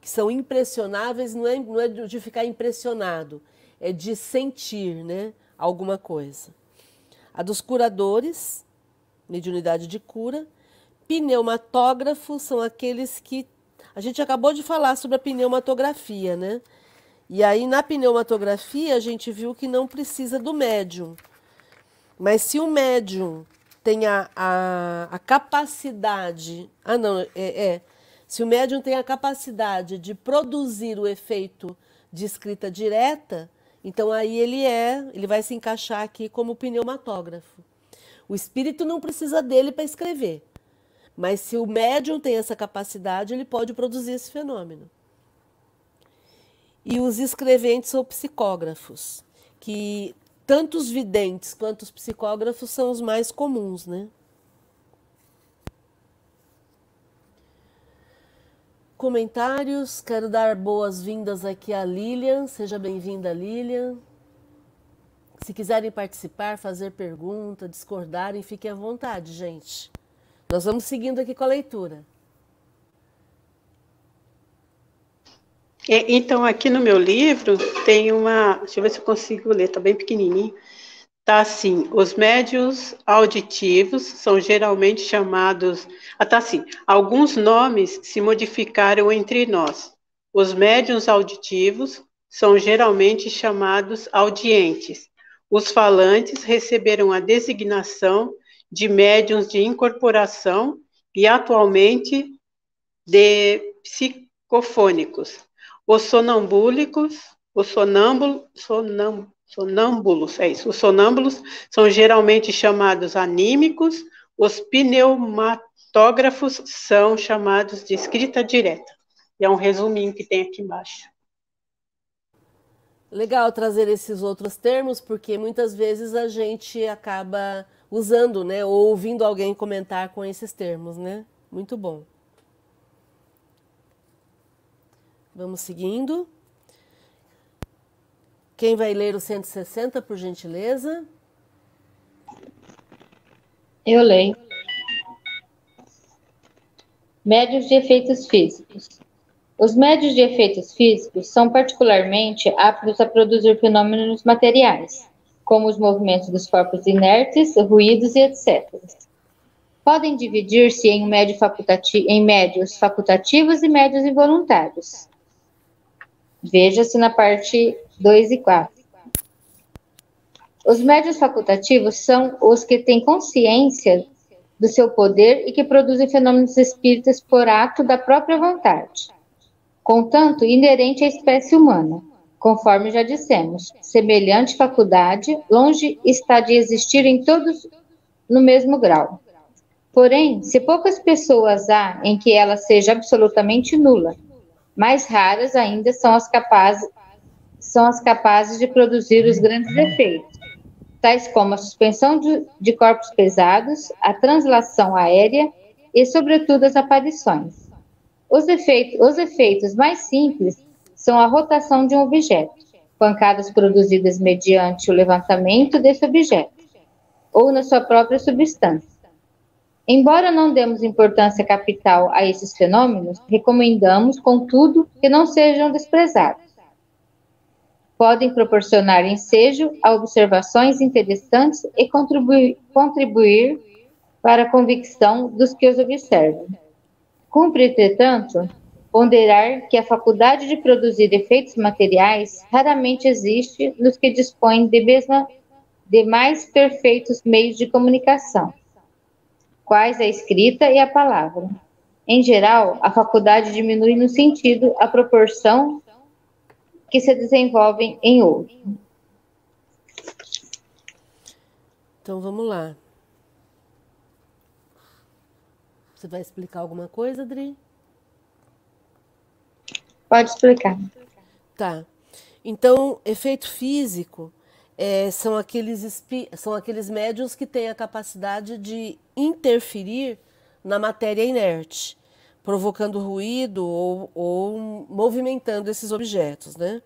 [SPEAKER 1] Que são impressionáveis, não é, não é de ficar impressionado, é de sentir, né? Alguma coisa. A dos curadores, mediunidade de cura. Pneumatógrafos são aqueles que a gente acabou de falar sobre a pneumatografia, né? E aí na pneumatografia a gente viu que não precisa do médium. Mas se o médium tem a, a, a capacidade. Ah, não, é, é. Se o médium tem a capacidade de produzir o efeito de escrita direta, então aí ele é, ele vai se encaixar aqui como pneumatógrafo. O espírito não precisa dele para escrever. Mas se o médium tem essa capacidade, ele pode produzir esse fenômeno. E os escreventes ou psicógrafos, que tanto os videntes quanto os psicógrafos são os mais comuns, né? Comentários, quero dar boas-vindas aqui a Lilian, seja bem-vinda Lilian. Se quiserem participar, fazer pergunta, discordarem, fiquem à vontade, gente. Nós vamos seguindo aqui com a leitura.
[SPEAKER 3] É, então, aqui no meu livro tem uma. Deixa eu ver se eu consigo ler, está bem pequenininho. Está assim: os médios auditivos são geralmente chamados. Ah, tá assim: alguns nomes se modificaram entre nós. Os médios auditivos são geralmente chamados audientes. Os falantes receberam a designação de médiums de incorporação e atualmente de psicofônicos. Os sonambúlicos, os sonâmbulos, sonam, sonâmbulos, é isso, os sonâmbulos são geralmente chamados anímicos, os pneumatógrafos são chamados de escrita direta. E é um resuminho que tem aqui embaixo.
[SPEAKER 1] Legal trazer esses outros termos, porque muitas vezes a gente acaba usando, né, ou ouvindo alguém comentar com esses termos, né? Muito bom. Vamos seguindo. Quem vai ler o 160, por gentileza?
[SPEAKER 4] Eu leio. Médios de efeitos físicos. Os médios de efeitos físicos são particularmente aptos a produzir fenômenos materiais, como os movimentos dos corpos inertes, ruídos e etc. Podem dividir-se em, médio em médios facultativos e médios involuntários. Veja-se na parte 2 e 4. Os médios facultativos são os que têm consciência do seu poder e que produzem fenômenos espíritas por ato da própria vontade. Contanto, inerente à espécie humana, conforme já dissemos, semelhante faculdade, longe está de existir em todos no mesmo grau. Porém, se poucas pessoas há em que ela seja absolutamente nula, mais raras ainda são as capazes, são as capazes de produzir os grandes efeitos tais como a suspensão de, de corpos pesados, a translação aérea e, sobretudo, as aparições. Os efeitos, os efeitos mais simples são a rotação de um objeto, pancadas produzidas mediante o levantamento desse objeto, ou na sua própria substância. Embora não demos importância capital a esses fenômenos, recomendamos, contudo, que não sejam desprezados podem proporcionar ensejo a observações interessantes e contribuir, contribuir para a convicção dos que os observam. Cumpre, entretanto, ponderar que a faculdade de produzir efeitos materiais raramente existe nos que dispõem de, mesma, de mais perfeitos meios de comunicação, quais a escrita e a palavra. Em geral, a faculdade diminui no sentido, a proporção que se desenvolvem em outro.
[SPEAKER 1] Então vamos lá. Você vai explicar alguma coisa, Adri?
[SPEAKER 4] Pode explicar.
[SPEAKER 1] Tá. Então, efeito físico é, são, aqueles, são aqueles médios que têm a capacidade de interferir na matéria inerte provocando ruído ou, ou movimentando esses objetos, né?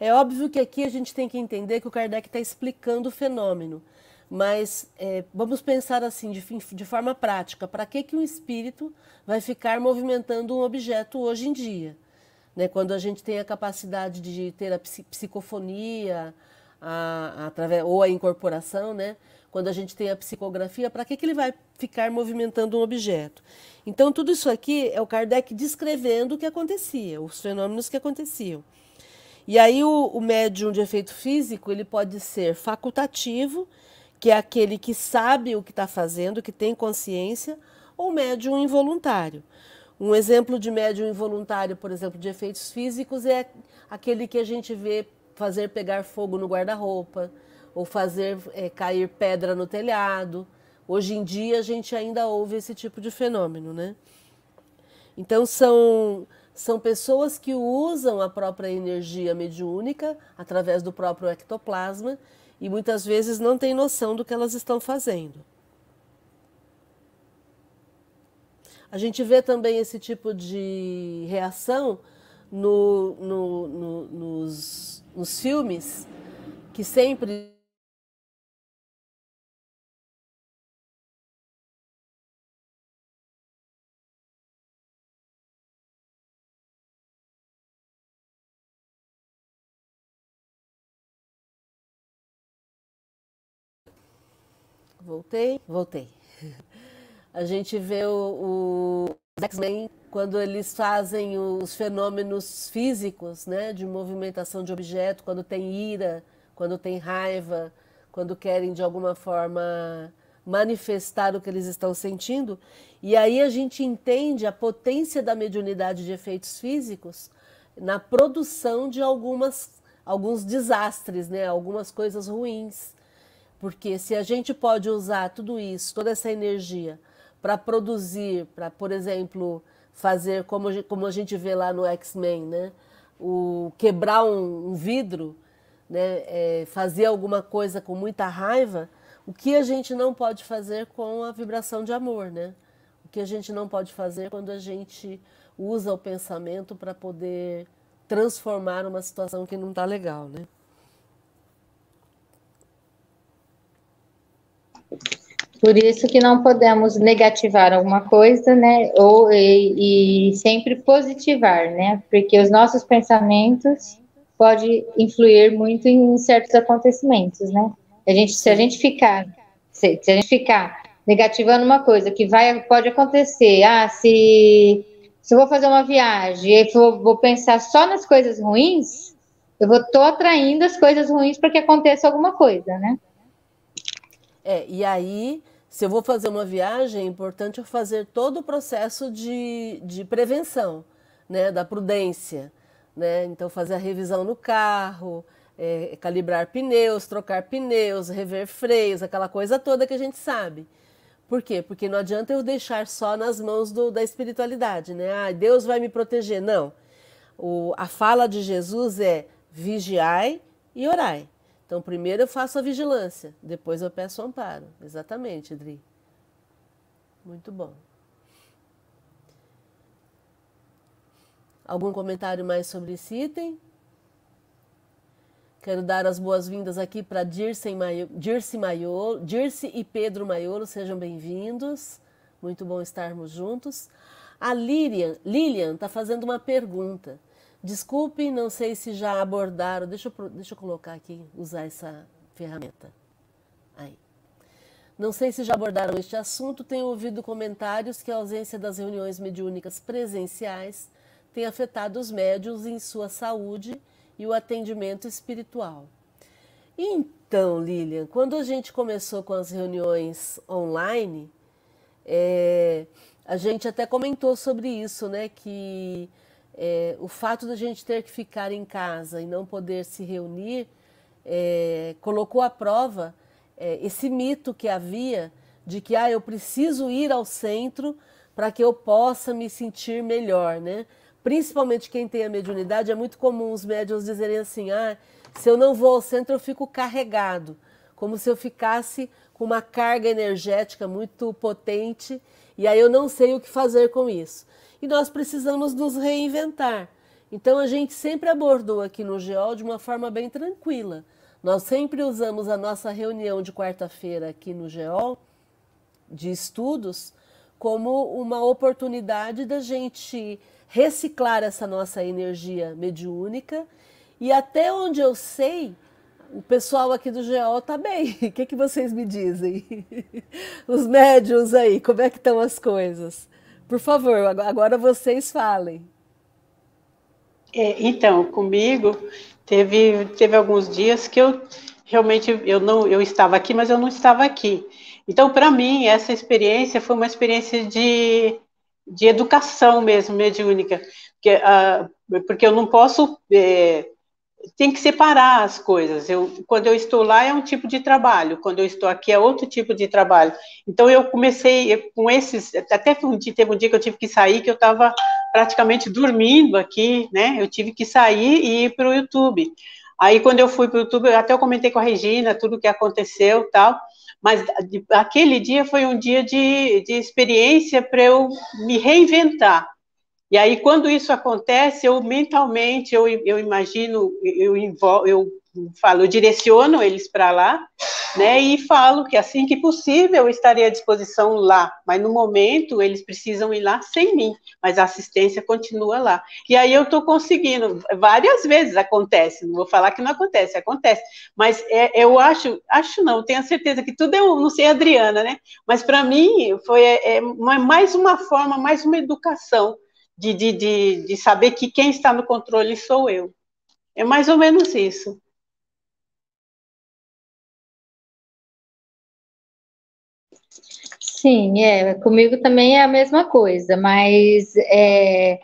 [SPEAKER 1] É óbvio que aqui a gente tem que entender que o Kardec está explicando o fenômeno, mas é, vamos pensar assim, de, de forma prática, para que, que um espírito vai ficar movimentando um objeto hoje em dia? Né, quando a gente tem a capacidade de ter a psicofonia, a, através, ou a incorporação, né? quando a gente tem a psicografia, para que, que ele vai ficar movimentando um objeto? Então, tudo isso aqui é o Kardec descrevendo o que acontecia, os fenômenos que aconteciam. E aí, o, o médium de efeito físico, ele pode ser facultativo, que é aquele que sabe o que está fazendo, que tem consciência, ou médium involuntário. Um exemplo de médium involuntário, por exemplo, de efeitos físicos, é aquele que a gente vê fazer pegar fogo no guarda-roupa, ou fazer é, cair pedra no telhado. Hoje em dia a gente ainda ouve esse tipo de fenômeno, né? Então são são pessoas que usam a própria energia mediúnica através do próprio ectoplasma e muitas vezes não têm noção do que elas estão fazendo. A gente vê também esse tipo de reação no, no, no, nos, nos filmes que sempre Voltei? Voltei. [laughs] A gente vê o, X-Men quando eles fazem os fenômenos físicos, né, de movimentação de objeto, quando tem ira, quando tem raiva, quando querem de alguma forma manifestar o que eles estão sentindo. E aí a gente entende a potência da mediunidade de efeitos físicos na produção de algumas alguns desastres, né, algumas coisas ruins. Porque se a gente pode usar tudo isso, toda essa energia, para produzir, para, por exemplo, fazer como, como a gente vê lá no X-Men, né? O quebrar um, um vidro, né? É, fazer alguma coisa com muita raiva, o que a gente não pode fazer com a vibração de amor, né? O que a gente não pode fazer quando a gente usa o pensamento para poder transformar uma situação que não está legal, né?
[SPEAKER 4] Por isso que não podemos negativar alguma coisa, né? Ou e, e sempre positivar, né? Porque os nossos pensamentos pode influir muito em certos acontecimentos, né? A gente, se a gente ficar, se, se a gente ficar negativando uma coisa que vai, pode acontecer, ah, se, se eu vou fazer uma viagem e vou, vou pensar só nas coisas ruins, eu vou tô atraindo as coisas ruins para que aconteça alguma coisa, né?
[SPEAKER 1] É, e aí, se eu vou fazer uma viagem, é importante eu fazer todo o processo de, de prevenção, né, da prudência, né? Então, fazer a revisão no carro, é, calibrar pneus, trocar pneus, rever freios, aquela coisa toda que a gente sabe. Por quê? Porque não adianta eu deixar só nas mãos do, da espiritualidade, né? Ah, Deus vai me proteger. Não. O, a fala de Jesus é vigiai e orai. Então, primeiro eu faço a vigilância, depois eu peço amparo. Exatamente, Dri. Muito bom. Algum comentário mais sobre esse item? Quero dar as boas-vindas aqui para Dirce, Dirce, Dirce e Pedro Maiolo, sejam bem-vindos. Muito bom estarmos juntos. A Lilian está fazendo uma pergunta. Desculpe, não sei se já abordaram. Deixa eu, deixa eu colocar aqui, usar essa ferramenta. Aí. Não sei se já abordaram este assunto. Tenho ouvido comentários que a ausência das reuniões mediúnicas presenciais tem afetado os médios em sua saúde e o atendimento espiritual. Então, Lilian, quando a gente começou com as reuniões online, é, a gente até comentou sobre isso, né? Que é, o fato da gente ter que ficar em casa e não poder se reunir é, colocou à prova é, esse mito que havia de que ah, eu preciso ir ao centro para que eu possa me sentir melhor, né? Principalmente quem tem a mediunidade, é muito comum os médiums dizerem assim: ah, se eu não vou ao centro, eu fico carregado, como se eu ficasse com uma carga energética muito potente e aí eu não sei o que fazer com isso e nós precisamos nos reinventar. Então a gente sempre abordou aqui no GEOL de uma forma bem tranquila. Nós sempre usamos a nossa reunião de quarta-feira aqui no GEOL de estudos como uma oportunidade da gente reciclar essa nossa energia mediúnica e até onde eu sei, o pessoal aqui do GEOL está bem. [laughs] O que, que vocês me dizem? [laughs] Os médios aí, como é que estão as coisas? Por favor, agora vocês falem.
[SPEAKER 3] É, então, comigo teve, teve alguns dias que eu realmente eu não eu estava aqui, mas eu não estava aqui. Então, para mim, essa experiência foi uma experiência de, de educação mesmo, mediúnica, porque, uh, porque eu não posso é, tem que separar as coisas. Eu, quando eu estou lá é um tipo de trabalho, quando eu estou aqui é outro tipo de trabalho. Então eu comecei com esses, até um dia, teve um dia que eu tive que sair, que eu estava praticamente dormindo aqui, né? Eu tive que sair e ir para o YouTube. Aí quando eu fui para o YouTube, até eu comentei com a Regina tudo o que aconteceu, tal. Mas aquele dia foi um dia de, de experiência para eu me reinventar e aí, quando isso acontece, eu mentalmente, eu, eu imagino, eu, eu falo, eu direciono eles para lá, né, e falo que assim que possível eu estarei à disposição lá, mas no momento eles precisam ir lá sem mim, mas a assistência continua lá. E aí eu estou conseguindo, várias vezes acontece, não vou falar que não acontece, acontece, mas é, eu acho, acho não, tenho certeza que tudo é, não sei, Adriana, né, mas para mim foi é, é mais uma forma, mais uma educação, de, de, de, de saber que quem está no controle sou eu. É mais ou menos isso.
[SPEAKER 4] Sim, é, comigo também é a mesma coisa, mas é,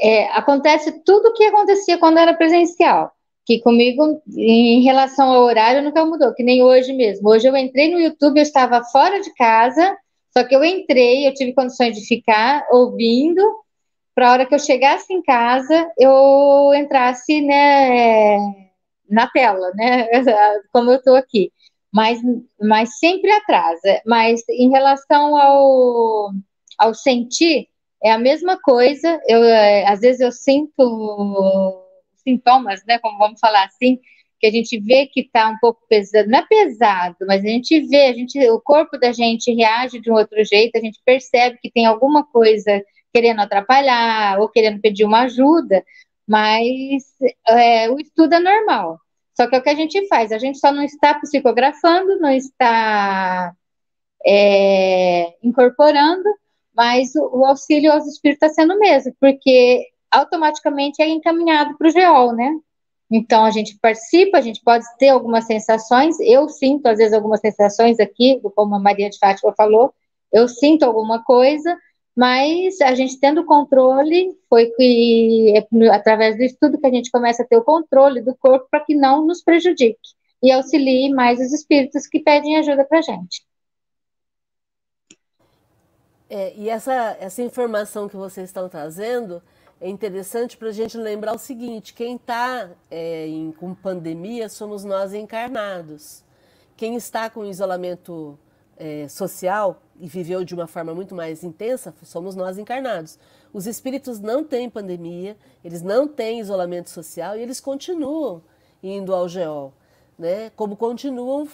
[SPEAKER 4] é, acontece tudo o que acontecia quando era presencial, que comigo, em relação ao horário, nunca mudou, que nem hoje mesmo. Hoje eu entrei no YouTube, eu estava fora de casa, só que eu entrei, eu tive condições de ficar ouvindo, para a hora que eu chegasse em casa, eu entrasse né, na tela, né? [laughs] Como eu estou aqui. Mas, mas sempre atrasa. Mas em relação ao, ao sentir, é a mesma coisa. Eu, é, às vezes eu sinto sintomas, né? Como vamos falar assim, que a gente vê que está um pouco pesado, não é pesado, mas a gente vê, a gente, o corpo da gente reage de um outro jeito, a gente percebe que tem alguma coisa querendo atrapalhar ou querendo pedir uma ajuda, mas é, o estudo é normal. Só que é o que a gente faz, a gente só não está psicografando, não está é, incorporando, mas o, o, auxílio aos espíritos está sendo o mesmo, porque automaticamente é encaminhado para o GEOL, né? Então a gente participa, a gente pode ter algumas sensações, eu sinto às vezes algumas sensações aqui, como a Maria de Fátima falou, eu sinto alguma coisa, mas a gente tendo controle, foi que é através do estudo que a gente começa a ter o controle do corpo para que não nos prejudique e auxilie mais os espíritos que pedem ajuda para a gente.
[SPEAKER 1] É, e essa, essa informação que vocês estão trazendo é interessante para a gente lembrar o seguinte: quem está é, com pandemia somos nós encarnados. Quem está com isolamento é, social e viveu de uma forma muito mais intensa somos nós encarnados. Os espíritos não têm pandemia, eles não têm isolamento social e eles continuam indo ao GEOL, né? como continuam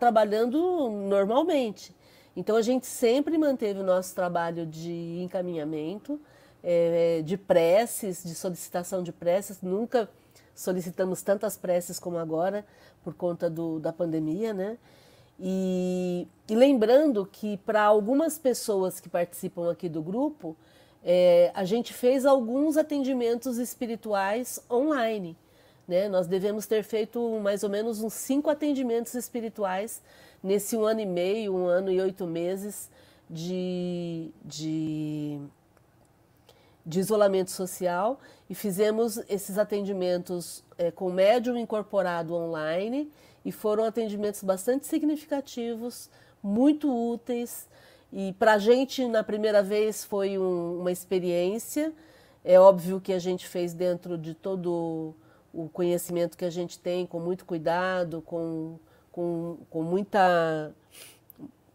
[SPEAKER 1] trabalhando normalmente. Então a gente sempre manteve o nosso trabalho de encaminhamento, é, de preces, de solicitação de preces. Nunca solicitamos tantas preces como agora por conta do, da pandemia, né? E, e lembrando que para algumas pessoas que participam aqui do grupo, é, a gente fez alguns atendimentos espirituais online. Né? Nós devemos ter feito mais ou menos uns cinco atendimentos espirituais nesse um ano e meio, um ano e oito meses de, de, de isolamento social e fizemos esses atendimentos é, com médium incorporado online e foram atendimentos bastante significativos, muito úteis. E para a gente, na primeira vez, foi um, uma experiência. É óbvio que a gente fez dentro de todo o conhecimento que a gente tem, com muito cuidado, com com, com muita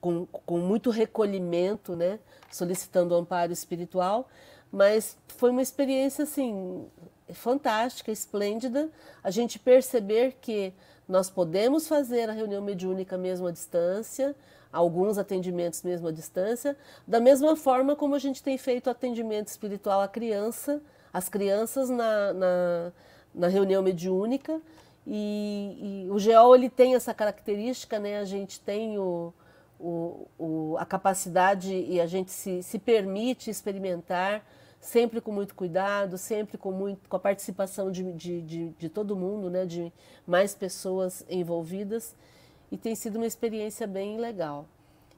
[SPEAKER 1] com, com muito recolhimento, né, solicitando amparo espiritual, mas foi uma experiência assim fantástica, esplêndida, a gente perceber que nós podemos fazer a reunião mediúnica mesmo à distância, alguns atendimentos mesmo à distância, da mesma forma como a gente tem feito atendimento espiritual à criança, às crianças na, na, na reunião mediúnica, e, e, o geol ele tem essa característica, né? A gente tem o, o, o, a capacidade e a gente se, se permite experimentar sempre com muito cuidado, sempre com, muito, com a participação de, de, de, de todo mundo, né? De mais pessoas envolvidas e tem sido uma experiência bem legal.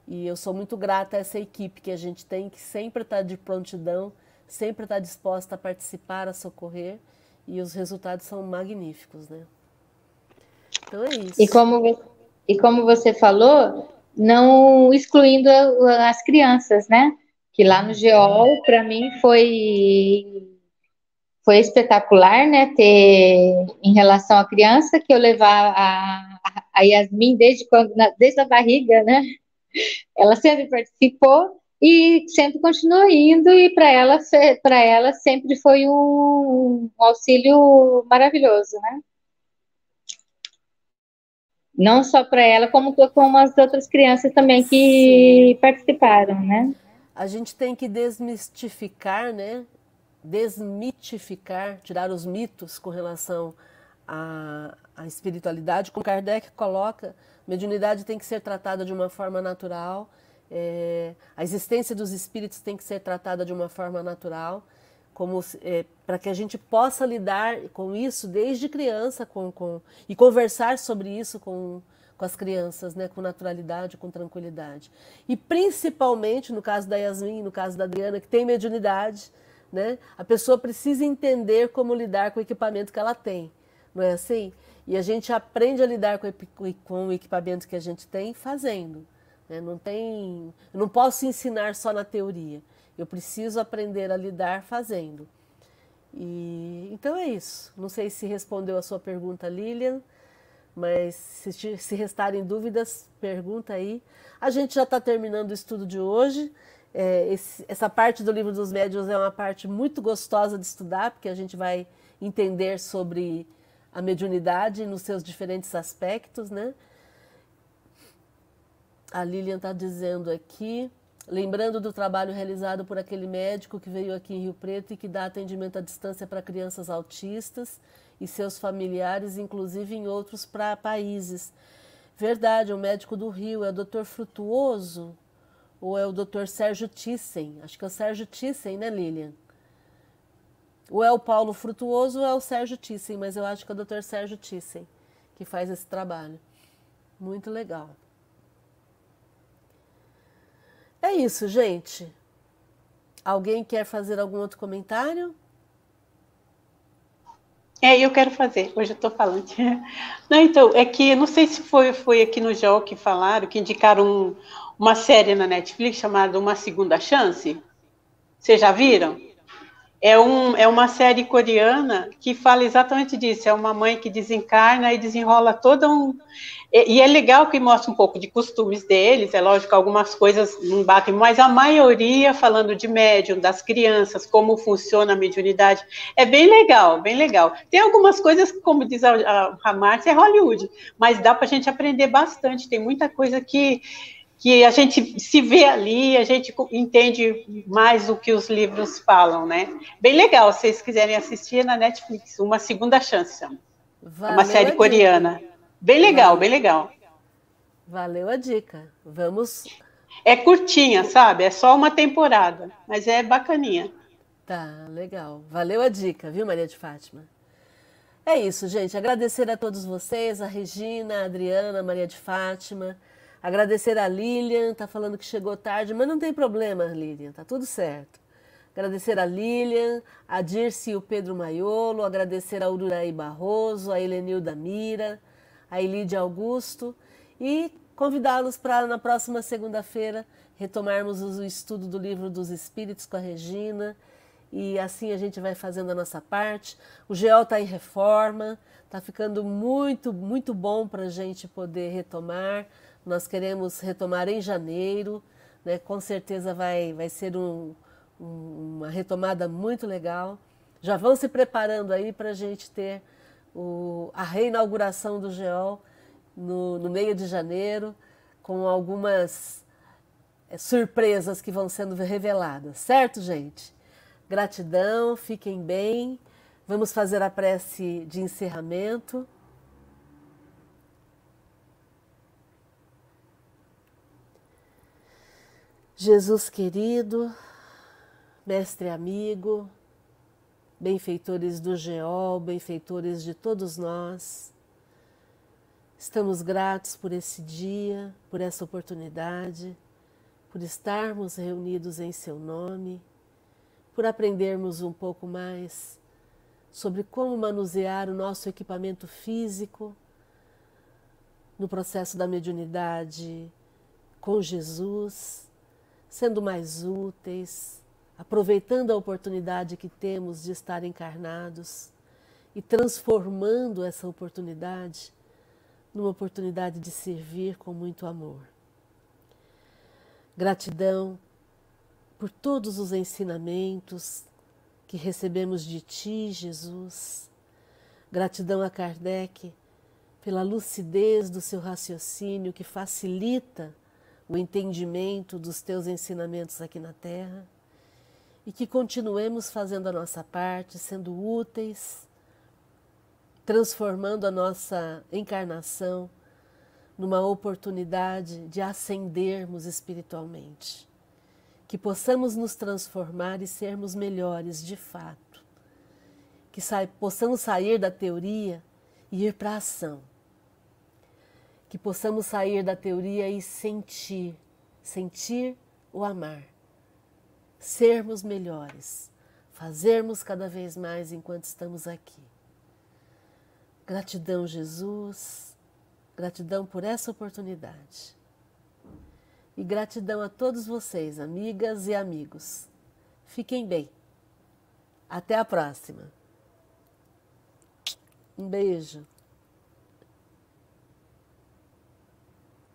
[SPEAKER 1] E eu sou muito grata a essa equipe que a gente tem, que sempre está de prontidão, sempre está disposta a participar, a socorrer, e os resultados são magníficos, né?
[SPEAKER 4] Então é isso. E como, e como você falou, não excluindo as crianças, né? Que lá no GEOL, para mim, foi foi espetacular, né, ter em relação à criança que eu levar a, a Yasmin desde quando desde a barriga, né? Ela sempre participou e sempre continuou indo e para ela para ela sempre foi um, um auxílio maravilhoso, né? Não só para ela, como com as outras crianças também que Sim. participaram, né?
[SPEAKER 1] A gente tem que desmistificar, né? Desmitificar, tirar os mitos com relação à, à espiritualidade. Como Kardec coloca, mediunidade tem que ser tratada de uma forma natural, é, a existência dos espíritos tem que ser tratada de uma forma natural como é, para que a gente possa lidar com isso desde criança com, com e conversar sobre isso com, com as crianças, né, com naturalidade, com tranquilidade. E principalmente no caso da Yasmin, no caso da Adriana, que tem mediunidade, né, a pessoa precisa entender como lidar com o equipamento que ela tem, não é assim? E a gente aprende a lidar com, com o equipamento que a gente tem fazendo. Né? Não tem, eu não posso ensinar só na teoria. Eu preciso aprender a lidar fazendo. E então é isso. Não sei se respondeu a sua pergunta, Lilian, mas se, se restarem dúvidas, pergunta aí. A gente já está terminando o estudo de hoje. É, esse, essa parte do livro dos médiuns é uma parte muito gostosa de estudar, porque a gente vai entender sobre a mediunidade nos seus diferentes aspectos, né? A Lilian está dizendo aqui, lembrando do trabalho realizado por aquele médico que veio aqui em Rio Preto e que dá atendimento à distância para crianças autistas e seus familiares, inclusive em outros pra, países. Verdade, o médico do Rio, é o doutor Frutuoso ou é o doutor Sérgio Thyssen? Acho que é o Sérgio Thyssen, né, Lilian? Ou é o Paulo Frutuoso ou é o Sérgio Thyssen, mas eu acho que é o doutor Sérgio Thyssen que faz esse trabalho. Muito legal. É isso, gente. Alguém quer fazer algum outro comentário?
[SPEAKER 3] É, eu quero fazer. Hoje eu estou falando. [laughs] Não, então, é que não sei se foi, foi aqui no JOL que falaram, que indicaram um, uma série na Netflix chamada Uma Segunda Chance. Vocês já viram? É, um, é uma série coreana que fala exatamente disso. É uma mãe que desencarna e desenrola todo um. E, e, é legal que mostra um pouco de costumes deles. É lógico que algumas coisas não batem, mas a maioria falando de médium, das crianças, como funciona a mediunidade. É bem legal, bem legal. Tem algumas coisas, como diz a, a, a Márcia, é Hollywood, mas dá para a gente aprender bastante. Tem muita coisa que que a gente se vê ali, a gente entende mais o que os livros falam, né? Bem legal, se vocês quiserem assistir na Netflix, Uma Segunda Chance, Valeu uma série coreana. Bem legal, bem legal.
[SPEAKER 1] Valeu a dica. Vamos.
[SPEAKER 3] É curtinha, sabe? É só uma temporada, mas é bacaninha.
[SPEAKER 1] Tá, legal. Valeu a dica, viu, Maria de Fátima? É isso, gente. Agradecer a todos vocês, a Regina, a Adriana, a Maria de Fátima. Agradecer a Lilian, tá falando que chegou tarde, mas não tem problema, Lilian, tá tudo certo. Agradecer a Lilian, a Dirce e o Pedro Maiolo, agradecer a Ururaí Barroso, a Helenilda Mira, a Elide Augusto e convidá-los para na próxima segunda-feira retomarmos o estudo do livro dos Espíritos com a Regina e assim a gente vai fazendo a nossa parte. O GEOL está em reforma, está ficando muito, muito bom para a gente poder retomar. Nós queremos retomar em janeiro, né? com certeza vai, vai ser um, um, uma retomada muito legal. Já vão se preparando aí para a gente ter o, a reinauguração do GEOL no, no meio de janeiro, com algumas é, surpresas que vão sendo reveladas, certo, gente? Gratidão, fiquem bem. Vamos fazer a prece de encerramento. Jesus querido, mestre amigo, benfeitores do Geol, benfeitores de todos nós, estamos gratos por esse dia, por essa oportunidade, por estarmos reunidos em Seu nome, por aprendermos um pouco mais sobre como manusear o nosso equipamento físico no processo da mediunidade com Jesus sendo mais úteis, aproveitando a oportunidade que temos de estar encarnados e transformando essa oportunidade numa oportunidade de servir com muito amor. Gratidão por todos os ensinamentos que recebemos de Ti, Jesus. Gratidão a Kardec pela lucidez do seu raciocínio que facilita o entendimento dos teus ensinamentos aqui na Terra e que continuemos fazendo a nossa parte, sendo úteis, transformando a nossa encarnação numa oportunidade de ascendermos espiritualmente. Que possamos nos transformar e sermos melhores de fato. Que sa possamos sair da teoria e ir para a ação que possamos sair da teoria e sentir, sentir o amar, sermos melhores, fazermos cada vez mais enquanto estamos aqui. Gratidão, Jesus, gratidão por essa oportunidade. E gratidão a todos vocês, amigas e amigos. Fiquem bem. Até a próxima. Um beijo.